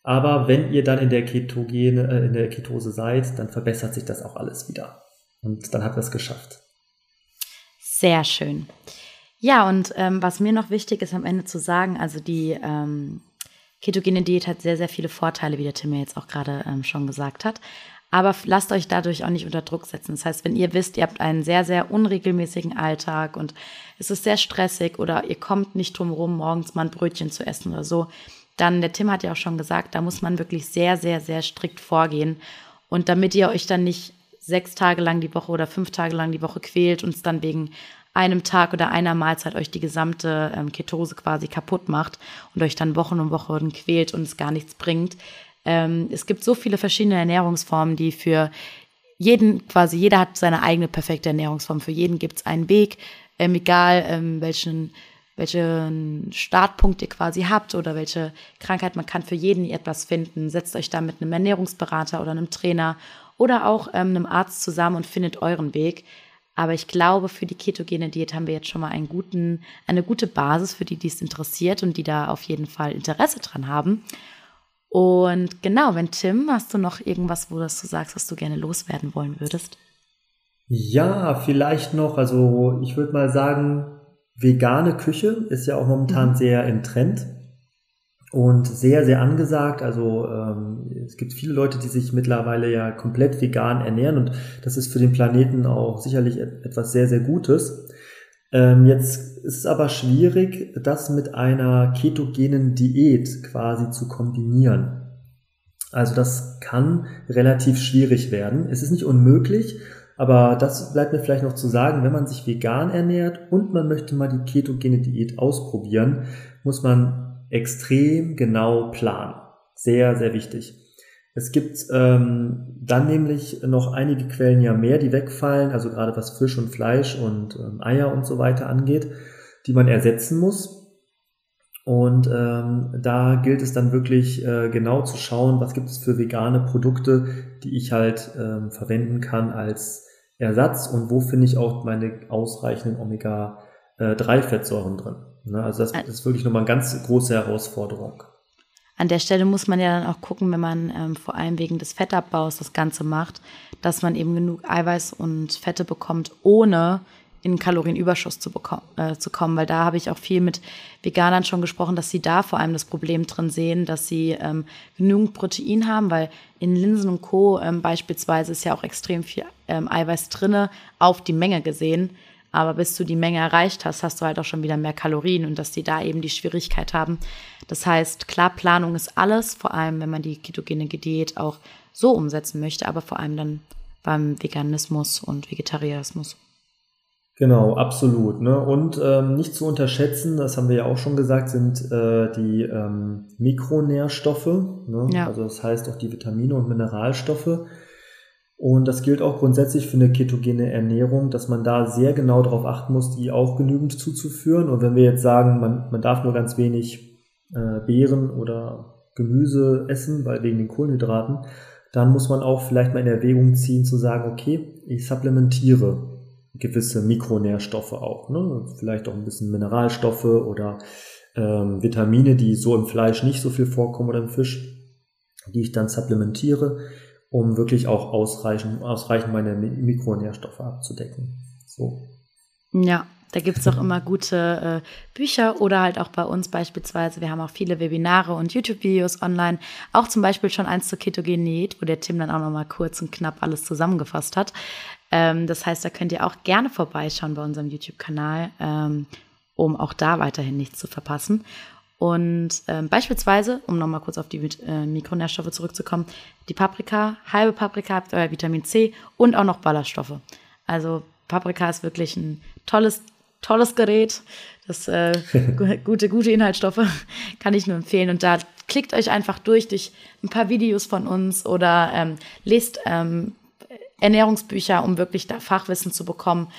Aber wenn ihr dann in der Ketogene, äh, in der Ketose seid, dann verbessert sich das auch alles wieder. Und dann hat er es geschafft. Sehr schön. Ja, und ähm, was mir noch wichtig ist am Ende zu sagen, also die ähm, ketogene Diät hat sehr, sehr viele Vorteile, wie der Tim ja jetzt auch gerade ähm, schon gesagt hat. Aber lasst euch dadurch auch nicht unter Druck setzen. Das heißt, wenn ihr wisst, ihr habt einen sehr, sehr unregelmäßigen Alltag und es ist sehr stressig oder ihr kommt nicht drum rum, morgens mal ein Brötchen zu essen oder so, dann, der Tim hat ja auch schon gesagt, da muss man wirklich sehr, sehr, sehr strikt vorgehen. Und damit ihr euch dann nicht sechs Tage lang die Woche oder fünf Tage lang die Woche quält und es dann wegen einem Tag oder einer Mahlzeit euch die gesamte ähm, Ketose quasi kaputt macht und euch dann Wochen und Wochen quält und es gar nichts bringt. Ähm, es gibt so viele verschiedene Ernährungsformen, die für jeden quasi, jeder hat seine eigene perfekte Ernährungsform. Für jeden gibt es einen Weg, ähm, egal ähm, welchen, welchen Startpunkt ihr quasi habt oder welche Krankheit, man kann für jeden etwas finden. Setzt euch da mit einem Ernährungsberater oder einem Trainer oder auch ähm, einem Arzt zusammen und findet euren Weg. Aber ich glaube, für die ketogene Diät haben wir jetzt schon mal einen guten, eine gute Basis für die, die es interessiert und die da auf jeden Fall Interesse dran haben. Und genau, wenn Tim, hast du noch irgendwas, wo du sagst, was du gerne loswerden wollen würdest? Ja, vielleicht noch, also ich würde mal sagen, vegane Küche ist ja auch momentan mhm. sehr im Trend und sehr, sehr angesagt. Also ähm, es gibt viele Leute, die sich mittlerweile ja komplett vegan ernähren und das ist für den Planeten auch sicherlich etwas sehr, sehr Gutes. Ähm, jetzt ist es aber schwierig, das mit einer ketogenen Diät quasi zu kombinieren. Also das kann relativ schwierig werden. Es ist nicht unmöglich, aber das bleibt mir vielleicht noch zu sagen, wenn man sich vegan ernährt und man möchte mal die ketogene Diät ausprobieren, muss man extrem genau planen. Sehr, sehr wichtig. Es gibt ähm, dann nämlich noch einige Quellen ja mehr, die wegfallen, also gerade was Fisch und Fleisch und ähm, Eier und so weiter angeht, die man ersetzen muss. Und ähm, da gilt es dann wirklich äh, genau zu schauen, was gibt es für vegane Produkte, die ich halt ähm, verwenden kann als Ersatz und wo finde ich auch meine ausreichenden Omega-3-Fettsäuren drin. Ne? Also das, das ist wirklich nochmal eine ganz große Herausforderung. An der Stelle muss man ja dann auch gucken, wenn man ähm, vor allem wegen des Fettabbaus das Ganze macht, dass man eben genug Eiweiß und Fette bekommt, ohne in Kalorienüberschuss zu, äh, zu kommen, weil da habe ich auch viel mit Veganern schon gesprochen, dass sie da vor allem das Problem drin sehen, dass sie ähm, genügend Protein haben, weil in Linsen und Co. Ähm, beispielsweise ist ja auch extrem viel ähm, Eiweiß drinne auf die Menge gesehen. Aber bis du die Menge erreicht hast, hast du halt auch schon wieder mehr Kalorien und dass die da eben die Schwierigkeit haben. Das heißt, klar, Planung ist alles, vor allem wenn man die ketogene Diät auch so umsetzen möchte, aber vor allem dann beim Veganismus und Vegetarismus. Genau, absolut. Ne? Und ähm, nicht zu unterschätzen, das haben wir ja auch schon gesagt, sind äh, die ähm, Mikronährstoffe. Ne? Ja. Also das heißt auch die Vitamine und Mineralstoffe. Und das gilt auch grundsätzlich für eine ketogene Ernährung, dass man da sehr genau darauf achten muss, die auch genügend zuzuführen. Und wenn wir jetzt sagen, man, man darf nur ganz wenig äh, Beeren oder Gemüse essen, weil wegen den Kohlenhydraten, dann muss man auch vielleicht mal in Erwägung ziehen zu sagen, okay, ich supplementiere gewisse Mikronährstoffe auch, ne? vielleicht auch ein bisschen Mineralstoffe oder ähm, Vitamine, die so im Fleisch nicht so viel vorkommen oder im Fisch, die ich dann supplementiere, um wirklich auch ausreichend, ausreichend meine Mikronährstoffe abzudecken. So. Ja, da gibt's auch immer gute äh, Bücher oder halt auch bei uns beispielsweise. Wir haben auch viele Webinare und YouTube-Videos online. Auch zum Beispiel schon eins zur Ketogenität, wo der Tim dann auch nochmal kurz und knapp alles zusammengefasst hat. Ähm, das heißt, da könnt ihr auch gerne vorbeischauen bei unserem YouTube-Kanal, ähm, um auch da weiterhin nichts zu verpassen. Und ähm, beispielsweise, um nochmal kurz auf die äh, Mikronährstoffe zurückzukommen, die Paprika, halbe Paprika habt euer Vitamin C und auch noch Ballaststoffe. Also Paprika ist wirklich ein tolles, tolles Gerät. Das äh, gute, gute Inhaltsstoffe kann ich nur empfehlen. Und da klickt euch einfach durch durch ein paar Videos von uns oder ähm, lest ähm, Ernährungsbücher, um wirklich da Fachwissen zu bekommen.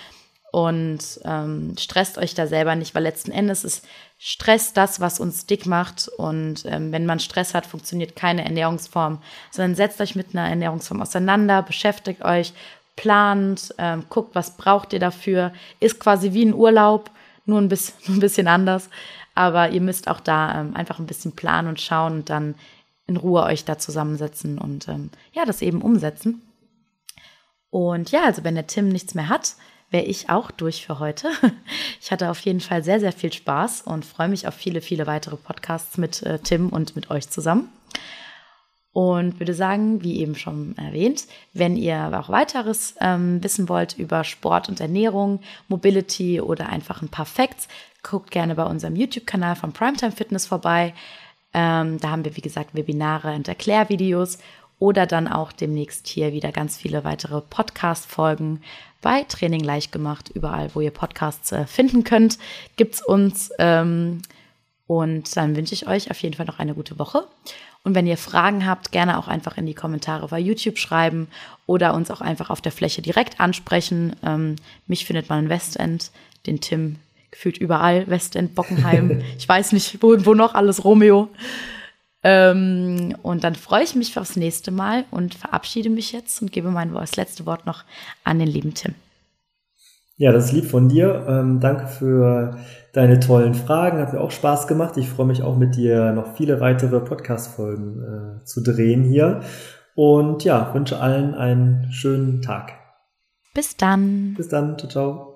Und ähm, stresst euch da selber nicht, weil letzten Endes ist Stress das, was uns dick macht. Und ähm, wenn man Stress hat, funktioniert keine Ernährungsform, sondern setzt euch mit einer Ernährungsform auseinander, beschäftigt euch, plant, ähm, guckt, was braucht ihr dafür. Ist quasi wie ein Urlaub, nur ein bisschen, nur ein bisschen anders. Aber ihr müsst auch da ähm, einfach ein bisschen planen und schauen und dann in Ruhe euch da zusammensetzen und ähm, ja, das eben umsetzen. Und ja, also wenn der Tim nichts mehr hat, wäre ich auch durch für heute. Ich hatte auf jeden Fall sehr, sehr viel Spaß und freue mich auf viele, viele weitere Podcasts mit äh, Tim und mit euch zusammen. Und würde sagen, wie eben schon erwähnt, wenn ihr auch weiteres ähm, wissen wollt über Sport und Ernährung, Mobility oder einfach ein paar Facts, guckt gerne bei unserem YouTube-Kanal von Primetime Fitness vorbei. Ähm, da haben wir, wie gesagt, Webinare und Erklärvideos oder dann auch demnächst hier wieder ganz viele weitere Podcast-Folgen bei Training leicht gemacht. Überall, wo ihr Podcasts äh, finden könnt, gibt's uns. Ähm, und dann wünsche ich euch auf jeden Fall noch eine gute Woche. Und wenn ihr Fragen habt, gerne auch einfach in die Kommentare bei YouTube schreiben oder uns auch einfach auf der Fläche direkt ansprechen. Ähm, mich findet man in Westend, den Tim gefühlt überall, Westend, Bockenheim, ich weiß nicht, wo, wo noch alles, Romeo. Ähm, und dann freue ich mich aufs nächste Mal und verabschiede mich jetzt und gebe mein das letzte Wort noch an den lieben Tim. Ja, das ist lieb von dir. Ähm, danke für deine tollen Fragen. Hat mir auch Spaß gemacht. Ich freue mich auch mit dir noch viele weitere Podcast-Folgen äh, zu drehen hier. Und ja, wünsche allen einen schönen Tag. Bis dann. Bis dann. Ciao, ciao.